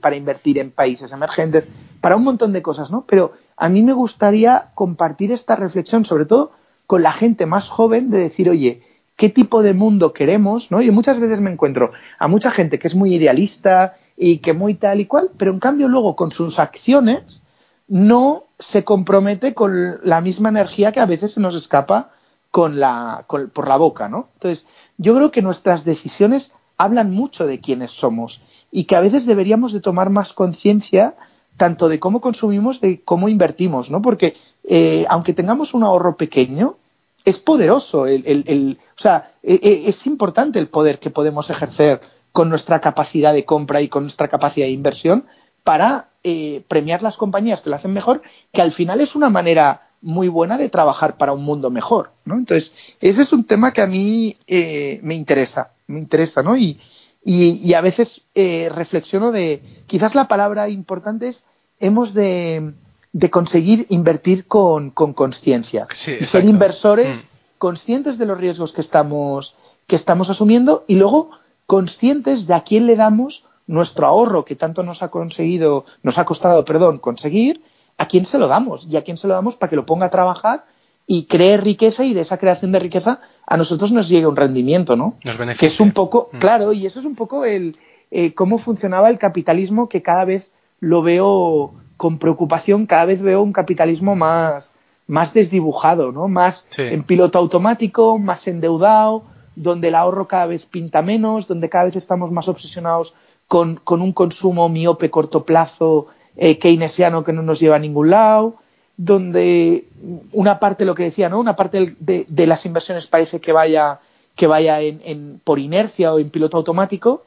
para invertir en países emergentes, para un montón de cosas, ¿no? Pero a mí me gustaría compartir esta reflexión, sobre todo con la gente más joven, de decir, oye, ¿qué tipo de mundo queremos? ¿no? Yo muchas veces me encuentro a mucha gente que es muy idealista y que muy tal y cual, pero en cambio luego con sus acciones no se compromete con la misma energía que a veces se nos escapa con la, con- por la boca, ¿no? Entonces, yo creo que nuestras decisiones hablan mucho de quiénes somos y que a veces deberíamos de tomar más conciencia tanto de cómo consumimos, de cómo invertimos, ¿no? Porque eh, aunque tengamos un ahorro pequeño, es poderoso, el, el- el- o sea, e- e- es importante el poder que podemos ejercer con nuestra capacidad de compra y con nuestra capacidad de inversión para eh, premiar las compañías que lo hacen mejor, que al final es una manera muy buena de trabajar para un mundo mejor, ¿no? Entonces, ese es un tema que a mí eh, me interesa, me interesa, ¿no? Y, y, y a veces eh, reflexiono de, quizás la palabra importante es, hemos de, de conseguir invertir con con conciencia Sí, y ser inversores Mm. conscientes de los riesgos que estamos, que estamos asumiendo y luego conscientes de a quién le damos nuestro ahorro que tanto nos ha conseguido, nos ha costado, perdón, conseguir, a quién se lo damos y a quién se lo damos para que lo ponga a trabajar y cree riqueza y de esa creación de riqueza a nosotros nos llegue un rendimiento, ¿no? Nos Que beneficia. es un poco, Mm. claro, y eso es un poco el eh, cómo funcionaba el capitalismo que cada vez lo veo con preocupación, cada vez veo un capitalismo más, más desdibujado, ¿no? Más Sí. en piloto automático, más endeudado, donde el ahorro cada vez pinta menos, donde cada vez estamos más obsesionados con, con un consumo miope corto plazo eh, keynesiano que no nos lleva a ningún lado, donde una parte, lo que decía, ¿no? Una parte de, de las inversiones parece que vaya, que vaya en, en- por inercia o en piloto automático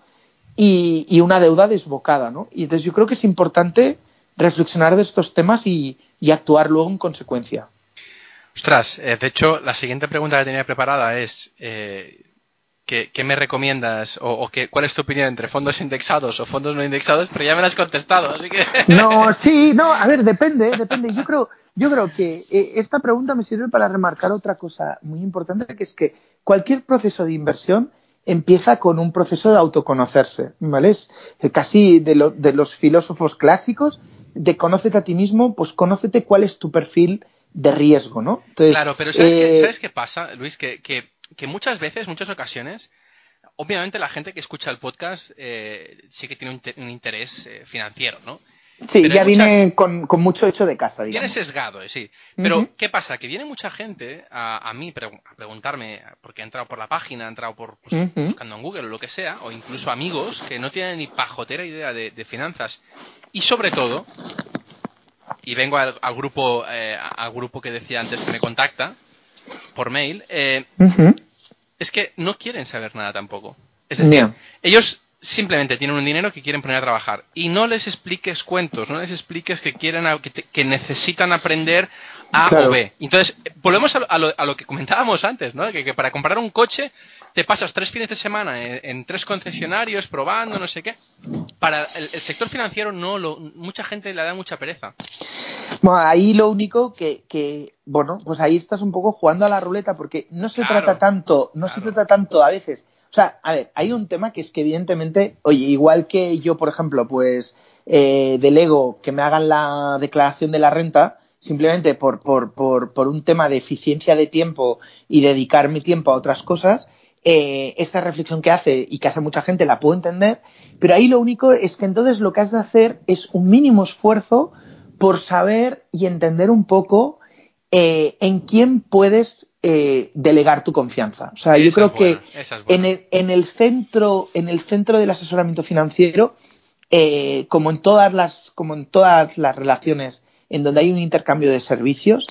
y, y una deuda desbocada, ¿no? Y entonces yo creo que es importante reflexionar de estos temas y, y actuar luego en consecuencia. Ostras, eh, de hecho, la siguiente pregunta que tenía preparada es eh, ¿qué, qué me recomiendas o, o qué, cuál es tu opinión entre fondos indexados o fondos no indexados? Pero ya me la has contestado, así que... [LAUGHS] No, [LAUGHS] sí, no, a ver, depende, depende. Yo creo, yo creo que eh, esta pregunta me sirve para remarcar otra cosa muy importante, que es que cualquier proceso de inversión empieza con un proceso de autoconocerse, ¿vale? Es casi de, de los filósofos clásicos, de conócete a ti mismo, pues conócete cuál es tu perfil de riesgo, ¿no? claro, pero ¿sabes, qué, eh, ¿sabes, qué, pasa, Luis? Que, que, que, muchas veces, muchas ocasiones, obviamente la gente que escucha el podcast eh, sí que tiene un, interés eh, financiero, ¿no? Sí, ya viene con, con, mucho hecho de casa, digamos. Viene sesgado, eh, sí. Pero, ¿qué pasa? Que viene mucha gente a, a mí a preguntarme, porque ha entrado por la página, ha entrado por pues, buscando en Google o lo que sea, o incluso amigos que no tienen ni pajotera idea de, de finanzas. Y sobre todo, y vengo al, al grupo eh, al grupo que decía antes que me contacta por mail, eh, es que no quieren saber nada tampoco. Es decir, ellos simplemente tienen un dinero que quieren poner a trabajar y no les expliques cuentos, no les expliques que quieren que, necesitan aprender A o B. Entonces, volvemos a lo, a lo, que comentábamos antes, ¿no? Que, que, para comprar un coche te pasas tres fines de semana en, tres concesionarios probando, no sé qué. Para el, sector financiero no, lo, mucha gente le da mucha pereza. Bueno, ahí lo único que, que, bueno, pues ahí estás un poco jugando a la ruleta porque no se trata tanto, no se trata tanto a veces o sea, a ver, hay un tema que es que evidentemente, oye, igual que yo, por ejemplo, pues eh, delego que me hagan la declaración de la renta, simplemente por, por, por, por un tema de eficiencia de tiempo y dedicar mi tiempo a otras cosas, eh, esta reflexión que hace y que hace mucha gente la puedo entender, pero ahí lo único es que entonces lo que has de hacer es un mínimo esfuerzo por saber y entender un poco eh, en quién puedes eh, delegar tu confianza. O sea, yo creo que en, el, en, el, centro, en el centro del asesoramiento financiero, eh, como en todas las, como en todas las relaciones en donde hay un intercambio de servicios,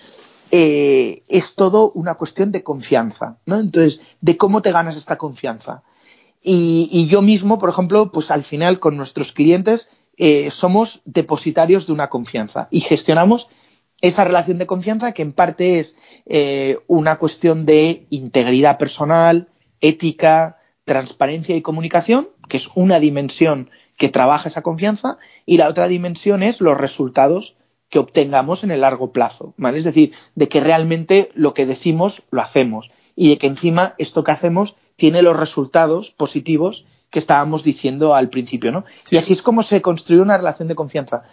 eh, es todo una cuestión de confianza, ¿no? Entonces, de cómo te ganas esta confianza. Y, y yo mismo, por ejemplo, pues al final con nuestros clientes somos depositarios de una confianza y gestionamos esa relación de confianza que en parte es eh, una cuestión de integridad personal, ética, transparencia y comunicación, que es una dimensión que trabaja esa confianza, y la otra dimensión es los resultados que obtengamos en el largo plazo, ¿vale? Es decir, de que realmente lo que decimos lo hacemos y de que encima esto que hacemos tiene los resultados positivos que estábamos diciendo al principio, ¿no? Y así es como se construye una relación de confianza.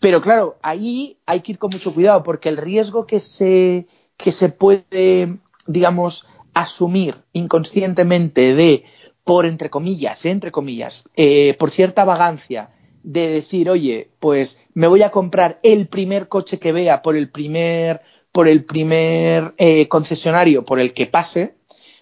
Pero claro, ahí hay que ir con mucho cuidado porque el riesgo que se, que se puede, digamos, asumir inconscientemente de, por entre comillas, entre comillas, eh, por cierta vagancia, de decir, oye, pues me voy a comprar el primer coche que vea por el primer, por el primer eh, concesionario por el que pase,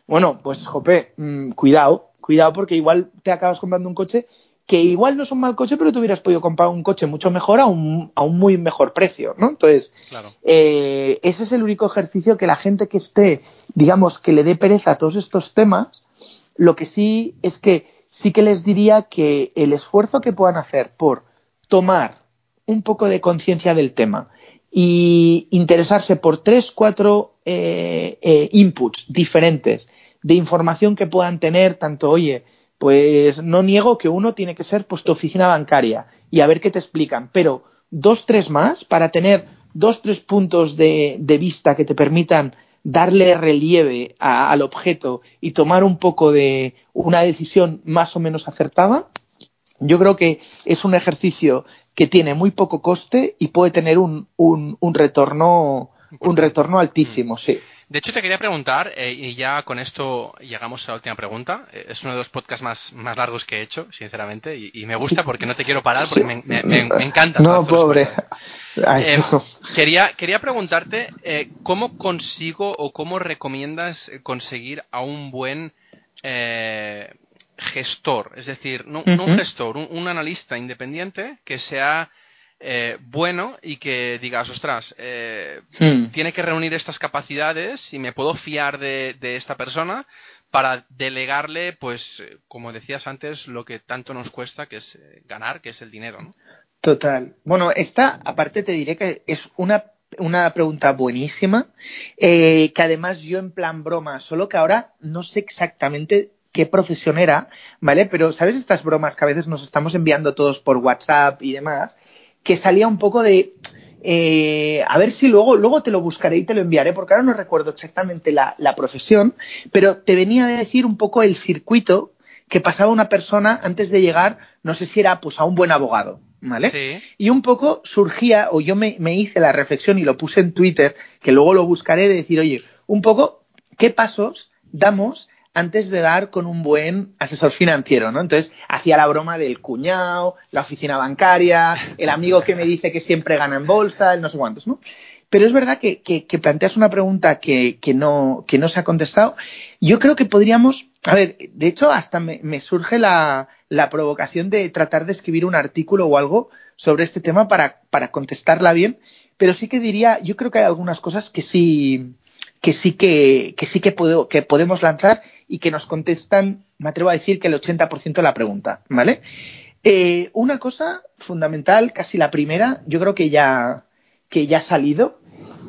bueno, pues jope, mmm, cuidado, cuidado porque igual te acabas comprando un coche que igual no es un mal coche, pero tú hubieras podido comprar un coche mucho mejor a un, a un muy mejor precio, ¿no? Entonces, eh, ese es el único ejercicio que la gente que esté, digamos, que le dé pereza a todos estos temas, lo que sí es que sí que les diría que el esfuerzo que puedan hacer por tomar un poco de conciencia del tema y interesarse por tres, cuatro eh, eh, inputs diferentes de información que puedan tener, tanto, oye, pues no niego que uno tiene que ser pues tu oficina bancaria y a ver qué te explican, pero dos, tres más para tener dos, tres puntos de, de vista que te permitan darle relieve a, al objeto y tomar un poco de una decisión más o menos acertada, yo creo que es un ejercicio que tiene muy poco coste y puede tener un, un, un retorno un retorno altísimo, sí. De hecho, te quería preguntar, eh, y ya con esto llegamos a la última pregunta. Eh, es uno de los podcasts más, más largos que he hecho, sinceramente, y, me gusta porque no te quiero parar, porque me, me, encanta. No, pobre. Eh, quería, quería preguntarte cómo consigo o cómo recomiendas conseguir a un buen gestor, es decir, no, un gestor, un analista independiente que sea eh, bueno y que digas, ostras, eh, hmm. tiene que reunir estas capacidades y me puedo fiar de, esta persona para delegarle, pues, eh, como decías antes, lo que tanto nos cuesta, que es ganar, que es el dinero, ¿no? Total. Bueno, esta, aparte te diré que es una, una pregunta buenísima, que además yo en plan broma, solo que ahora no sé exactamente qué profesión era, ¿vale? Pero, ¿sabes estas bromas que a veces nos estamos enviando todos por WhatsApp y demás? Que salía un poco de Eh, a ver si luego, luego te lo buscaré y te lo enviaré, porque ahora no recuerdo exactamente la, la profesión, pero te venía a decir un poco el circuito que pasaba una persona antes de llegar, no sé si era pues a un buen abogado, ¿vale? Sí. Y un poco surgía, o yo me, me, hice la reflexión y lo puse en Twitter, que luego lo buscaré, de decir, oye, un poco, ¿qué pasos damos antes de dar con un buen asesor financiero, ¿no? Entonces, hacía la broma del cuñado, la oficina bancaria, el amigo que me dice que siempre gana en bolsa, el no sé cuántos, ¿no? Pero es verdad que, planteas una pregunta que, que, no, que no se ha contestado. Yo creo que podríamos, a ver, de hecho, hasta me, me surge la, la, provocación de tratar de escribir un artículo o algo sobre este tema para, para contestarla bien, pero sí que diría, yo creo que hay algunas cosas que sí, que sí que, que sí que, puedo, que podemos lanzar y que nos contestan, me atrevo a decir que el 80% de la pregunta, ¿vale? Eh, una cosa fundamental, casi la primera, yo creo que ya, que ya ha salido,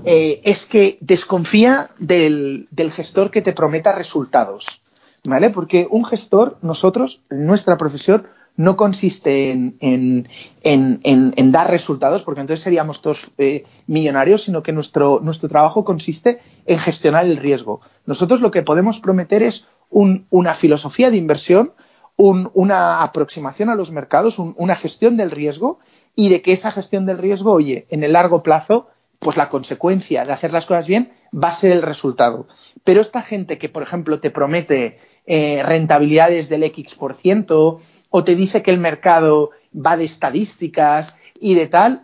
eh, es que desconfía del, del, gestor que te prometa resultados, ¿vale? Porque un gestor, nosotros, nuestra profesión, no consiste en, en, en, en, dar resultados, porque entonces seríamos todos eh, millonarios, sino que nuestro, trabajo consiste en gestionar el riesgo. Nosotros lo que podemos prometer es un, una filosofía de inversión, un, una aproximación a los mercados, un, una gestión del riesgo y de que esa gestión del riesgo, oye, en el largo plazo, pues la consecuencia de hacer las cosas bien va a ser el resultado. Pero esta gente que, por ejemplo, te promete eh, rentabilidades del X por ciento, o te dice que el mercado va de estadísticas y de tal,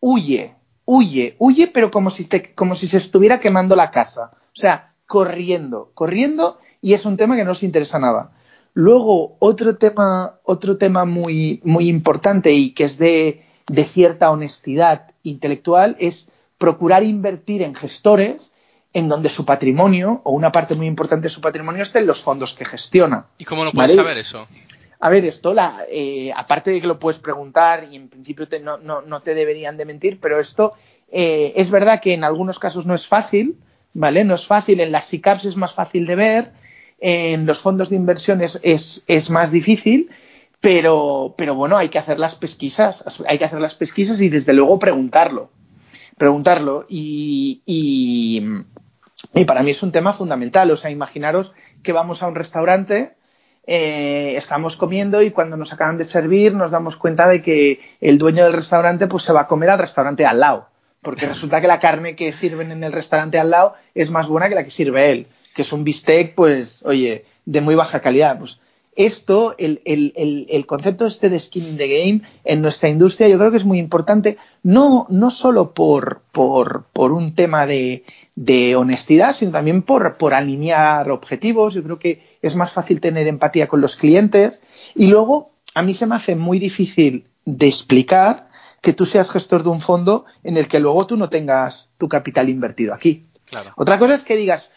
huye, huye, huye, pero como si, te, como si se estuviera quemando la casa. O sea, corriendo, corriendo, y es un tema que no os interesa nada. Luego, otro tema, otro tema muy, muy importante y que es de, de cierta honestidad intelectual es procurar invertir en gestores en donde su patrimonio o una parte muy importante de su patrimonio esté en los fondos que gestiona. ¿Y cómo lo puedes ¿Vale? saber eso? A ver, esto, eh, aparte de que lo puedes preguntar y en principio te, no, no, no, te deberían de mentir, pero esto eh, es verdad que en algunos casos no es fácil, ¿vale? No es fácil, en las SICAPs es más fácil de ver, en los fondos de inversión es, es, es más difícil, pero, pero bueno, hay que hacer las pesquisas, hay que hacer las pesquisas y desde luego preguntarlo, preguntarlo y, y, y para mí es un tema fundamental, o sea, imaginaros que vamos a un restaurante, eh, estamos comiendo y cuando nos acaban de servir nos damos cuenta de que el dueño del restaurante pues se va a comer al restaurante al lado, porque [LAUGHS] resulta que la carne que sirven en el restaurante al lado es más buena que la que sirve él, que es un bistec pues, oye, de muy baja calidad. Pues esto, el, el, el, el concepto este de skin in the game en nuestra industria yo creo que es muy importante, no, no solo por, por, por un tema de, de honestidad, sino también por, por alinear objetivos. Yo creo que es más fácil tener empatía con los clientes. Y luego, a mí se me hace muy difícil de explicar que tú seas gestor de un fondo en el que luego tú no tengas tu capital invertido aquí. Claro. Otra cosa es que digas,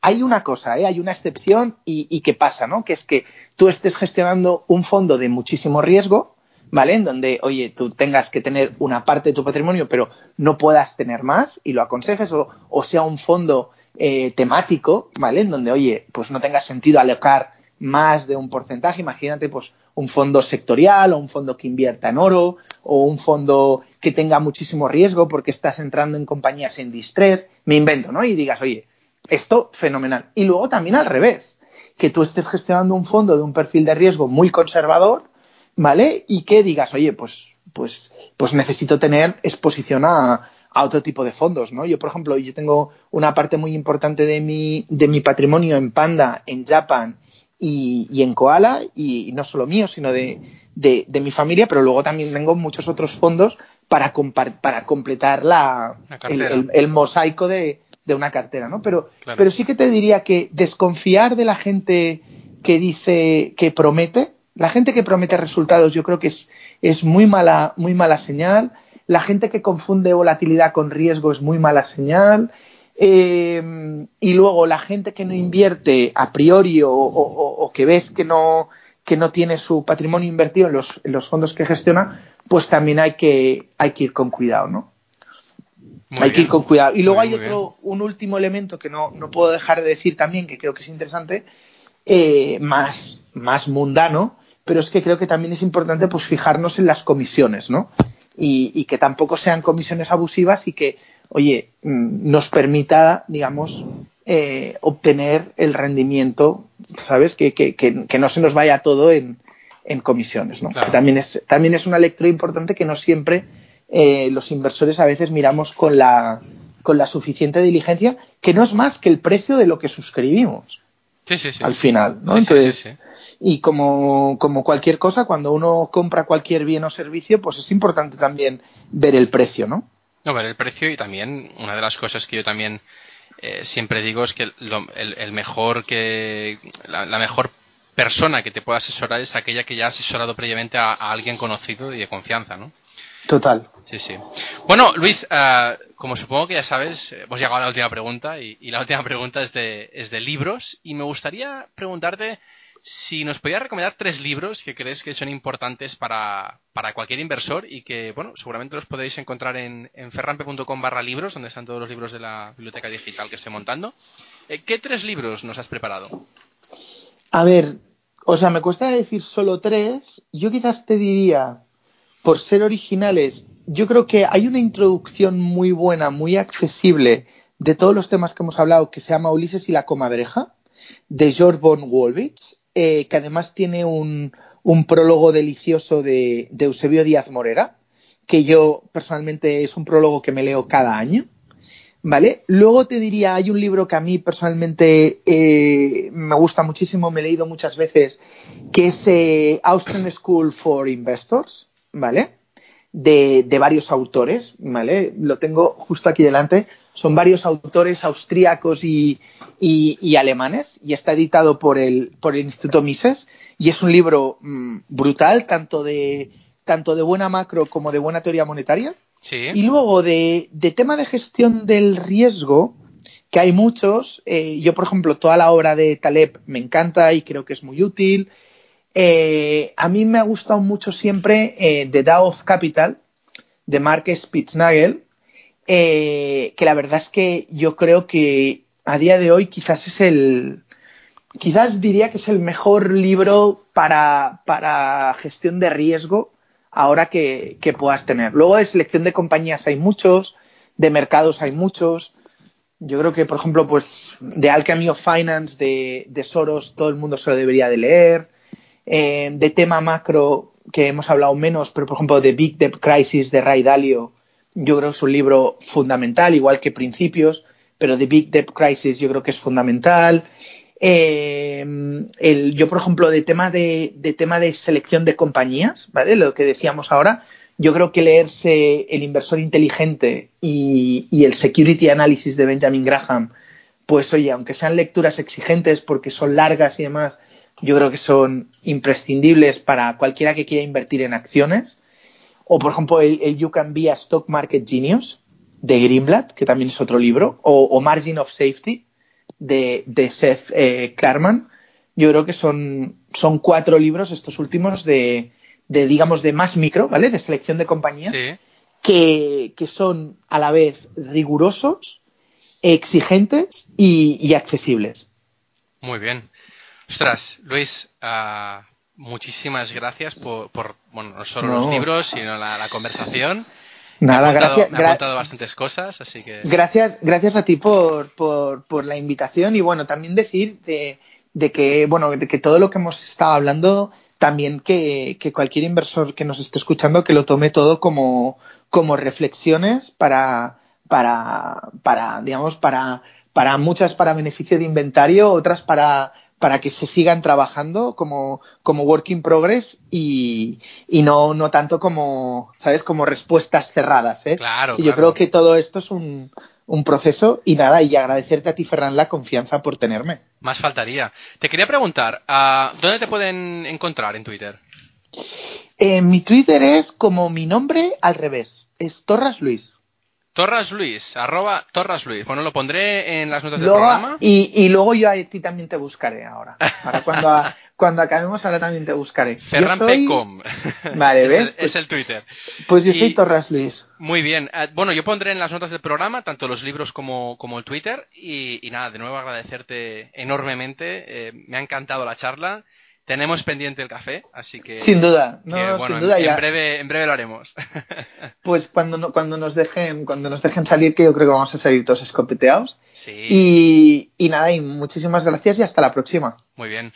hay una cosa, ¿eh? hay una excepción y, y qué pasa, ¿no? Que es que tú estés gestionando un fondo de muchísimo riesgo, ¿vale? En donde, oye, tú tengas que tener una parte de tu patrimonio, pero no puedas tener más y lo aconsejes, o, o sea un fondo eh, temático, ¿vale? En donde, oye, pues no tenga sentido alocar más de un porcentaje. Imagínate, pues, un fondo sectorial o un fondo que invierta en oro o un fondo que tenga muchísimo riesgo porque estás entrando en compañías en distress. Me invento, ¿no? Y digas, oye, esto fenomenal. Y luego también al revés, que tú estés gestionando un fondo de un perfil de riesgo muy conservador, ¿vale? Y que digas, oye, pues, pues, pues necesito tener exposición a, a otro tipo de fondos, ¿no? Yo, por ejemplo, yo tengo una parte muy importante de mi, de mi patrimonio en Panda, en Japan y, y en Koala, y no solo mío, sino de, de, de, mi familia, pero luego también tengo muchos otros fondos para, para completar la, el, el, el, mosaico de, de, una cartera, ¿no? Pero, claro. pero sí que te diría que desconfiar de la gente que dice que promete, la gente que promete resultados yo creo que es, es muy mala, muy mala señal. La gente que confunde volatilidad con riesgo es muy mala señal. Eh, y luego la gente que no invierte a priori o, o, o, que ves que no, que no tiene su patrimonio invertido en los, en los fondos que gestiona, pues también hay que, hay que ir con cuidado, ¿no? Muy hay bien. que ir con cuidado. Y luego Muy, hay muy otro, un último elemento que no, no puedo dejar de decir también, que creo que es interesante, eh, más, más mundano, pero es que creo que también es importante pues fijarnos en las comisiones, ¿no? y, que tampoco sean comisiones abusivas y que, oye, mm, nos permita, digamos, eh, obtener el rendimiento, ¿sabes? Que, que, que, no se nos vaya todo en, en comisiones, ¿no? También, es, también es una lectura importante que no siempre eh, los inversores a veces miramos con la, con la suficiente diligencia, que no es más que el precio de lo que suscribimos. Sí, sí, sí. Al final, ¿no? Entonces, y como, como cualquier cosa, cuando uno compra cualquier bien o servicio, pues es importante también ver el precio, ¿no? No, ver el precio y también una de las cosas que yo también eh, siempre digo es que el, mejor que la, mejor persona que te pueda asesorar es aquella que ya ha asesorado previamente a, alguien conocido y de confianza, ¿no? Total. Sí, sí. Bueno, Luis, eh, como supongo que ya sabes, hemos llegado a la última pregunta y, y la última pregunta es de, es de libros y me gustaría preguntarte si nos podías recomendar tres libros que crees que son importantes para, cualquier inversor y que, bueno, seguramente los podéis encontrar en, en ferrampe.com barra libros, donde están todos los libros de la biblioteca digital que estoy montando. Eh, ¿Qué tres libros nos has preparado? A ver, o sea, me cuesta decir solo tres. Yo quizás te diría, por ser originales, yo creo que hay una introducción muy buena, muy accesible de todos los temas que hemos hablado, que se llama Ulises y la comadreja, de George von Wolbich. Eh, que además tiene un, prólogo delicioso de, Eusebio Díaz Morera, que yo personalmente es un prólogo que me leo cada año. ¿Vale? Luego te diría, hay un libro que a mí personalmente eh, me gusta muchísimo, me he leído muchas veces, que es eh, Austrian School for Investors, ¿vale? De, de, varios autores, ¿vale? Lo tengo justo aquí delante. Son varios autores austríacos y, y, alemanes y está editado por el, por el Instituto Mises y es un libro mm, brutal, tanto de, tanto de buena macro como de buena teoría monetaria. Y luego de, de, tema de gestión del riesgo, que hay muchos, eh, yo por ejemplo toda la obra de Taleb me encanta y creo que es muy útil. Eh, a mí me ha gustado mucho siempre eh, The Dow of Capital de Mark Spitznagel, que la verdad es que yo creo que a día de hoy quizás es el, quizás diría que es el mejor libro para, para gestión de riesgo ahora que, puedas tener. Luego de selección de compañías hay muchos, de mercados hay muchos. Yo creo que, por ejemplo, pues de Alchemy of Finance, de, de Soros, todo el mundo se lo debería de leer. Eh, de tema macro, que hemos hablado menos, pero por ejemplo de Big Debt Crisis de Ray Dalio, yo creo que es un libro fundamental, igual que Principios pero The Big Debt Crisis yo creo que es fundamental. Eh, el, yo, por ejemplo, de tema de, de, tema de selección de compañías, ¿vale? Lo que decíamos ahora, yo creo que leerse El inversor inteligente y, y el Security Analysis de Benjamin Graham, pues oye, aunque sean lecturas exigentes porque son largas y demás, yo creo que son imprescindibles para cualquiera que quiera invertir en acciones. O, por ejemplo, el, el You Can Be a Stock Market Genius, de Greenblatt, que también es otro libro, o, Margin of Safety de, de Seth eh, Klarman. Yo creo que son, son cuatro libros, estos últimos, de, de, digamos, de más micro, ¿vale? De selección de compañías, que, que, son a la vez rigurosos, exigentes y, accesibles. Muy bien. Ostras, Luis, uh, muchísimas gracias por, por, bueno, no solo los libros, sino la, la conversación. Nada, gracias. Me ha contado bastantes cosas, así que. Gracias, gracias a ti por, por, por la invitación y bueno, también decir de, de, que, bueno, de que todo lo que hemos estado hablando, también que, que cualquier inversor que nos esté escuchando que lo tome todo como, como reflexiones para, para, para, digamos, para, para muchas para beneficio de inventario, otras para para que se sigan trabajando como, como work in progress y, y no, no tanto como, ¿sabes? Como respuestas cerradas, ¿eh? Claro. Y yo creo que todo esto es un, un proceso y nada, y agradecerte a ti, Ferran, la confianza por tenerme. Más faltaría. Te quería preguntar, ¿a ¿dónde te pueden encontrar en Twitter? Eh, mi Twitter es como mi nombre al revés, es Torras Luis. Torras Luis, arroba Torras Luis. Bueno, lo pondré en las notas del programa. Y, luego yo a ti también te buscaré ahora. Para cuando, [LAUGHS] cuando acabemos ahora también te buscaré. Ferran.com. Vale, [LAUGHS] ¿ves? Es, el, Twitter. Pues yo soy Torras Luis. Muy bien. Eh, bueno, yo pondré en las notas del programa tanto los libros como, como el Twitter. Y, nada, de nuevo agradecerte enormemente. Eh, me ha encantado la charla. Tenemos pendiente el café, así que... Sin duda, no, que, bueno, sin duda en, ya. en breve, en breve lo haremos. [LAUGHS] Pues cuando, no- cuando, nos dejen, cuando nos dejen salir, que yo creo que vamos a salir todos escopeteados. sí, Y, y nada, y muchísimas gracias y hasta la próxima. muy bien.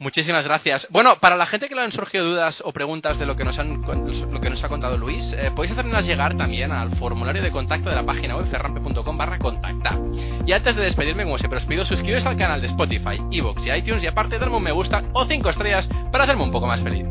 Muchísimas gracias. Bueno, para la gente que le han surgido dudas o preguntas de lo que nos, han, lo que nos ha contado Luis, eh, podéis hacerlas llegar también al formulario de contacto de la página web ferrampe.com barra contactar. Y antes de despedirme, como siempre os pido, suscribiros al canal de Spotify, Evox y iTunes y aparte darme un me gusta o 5 estrellas para hacerme un poco más feliz.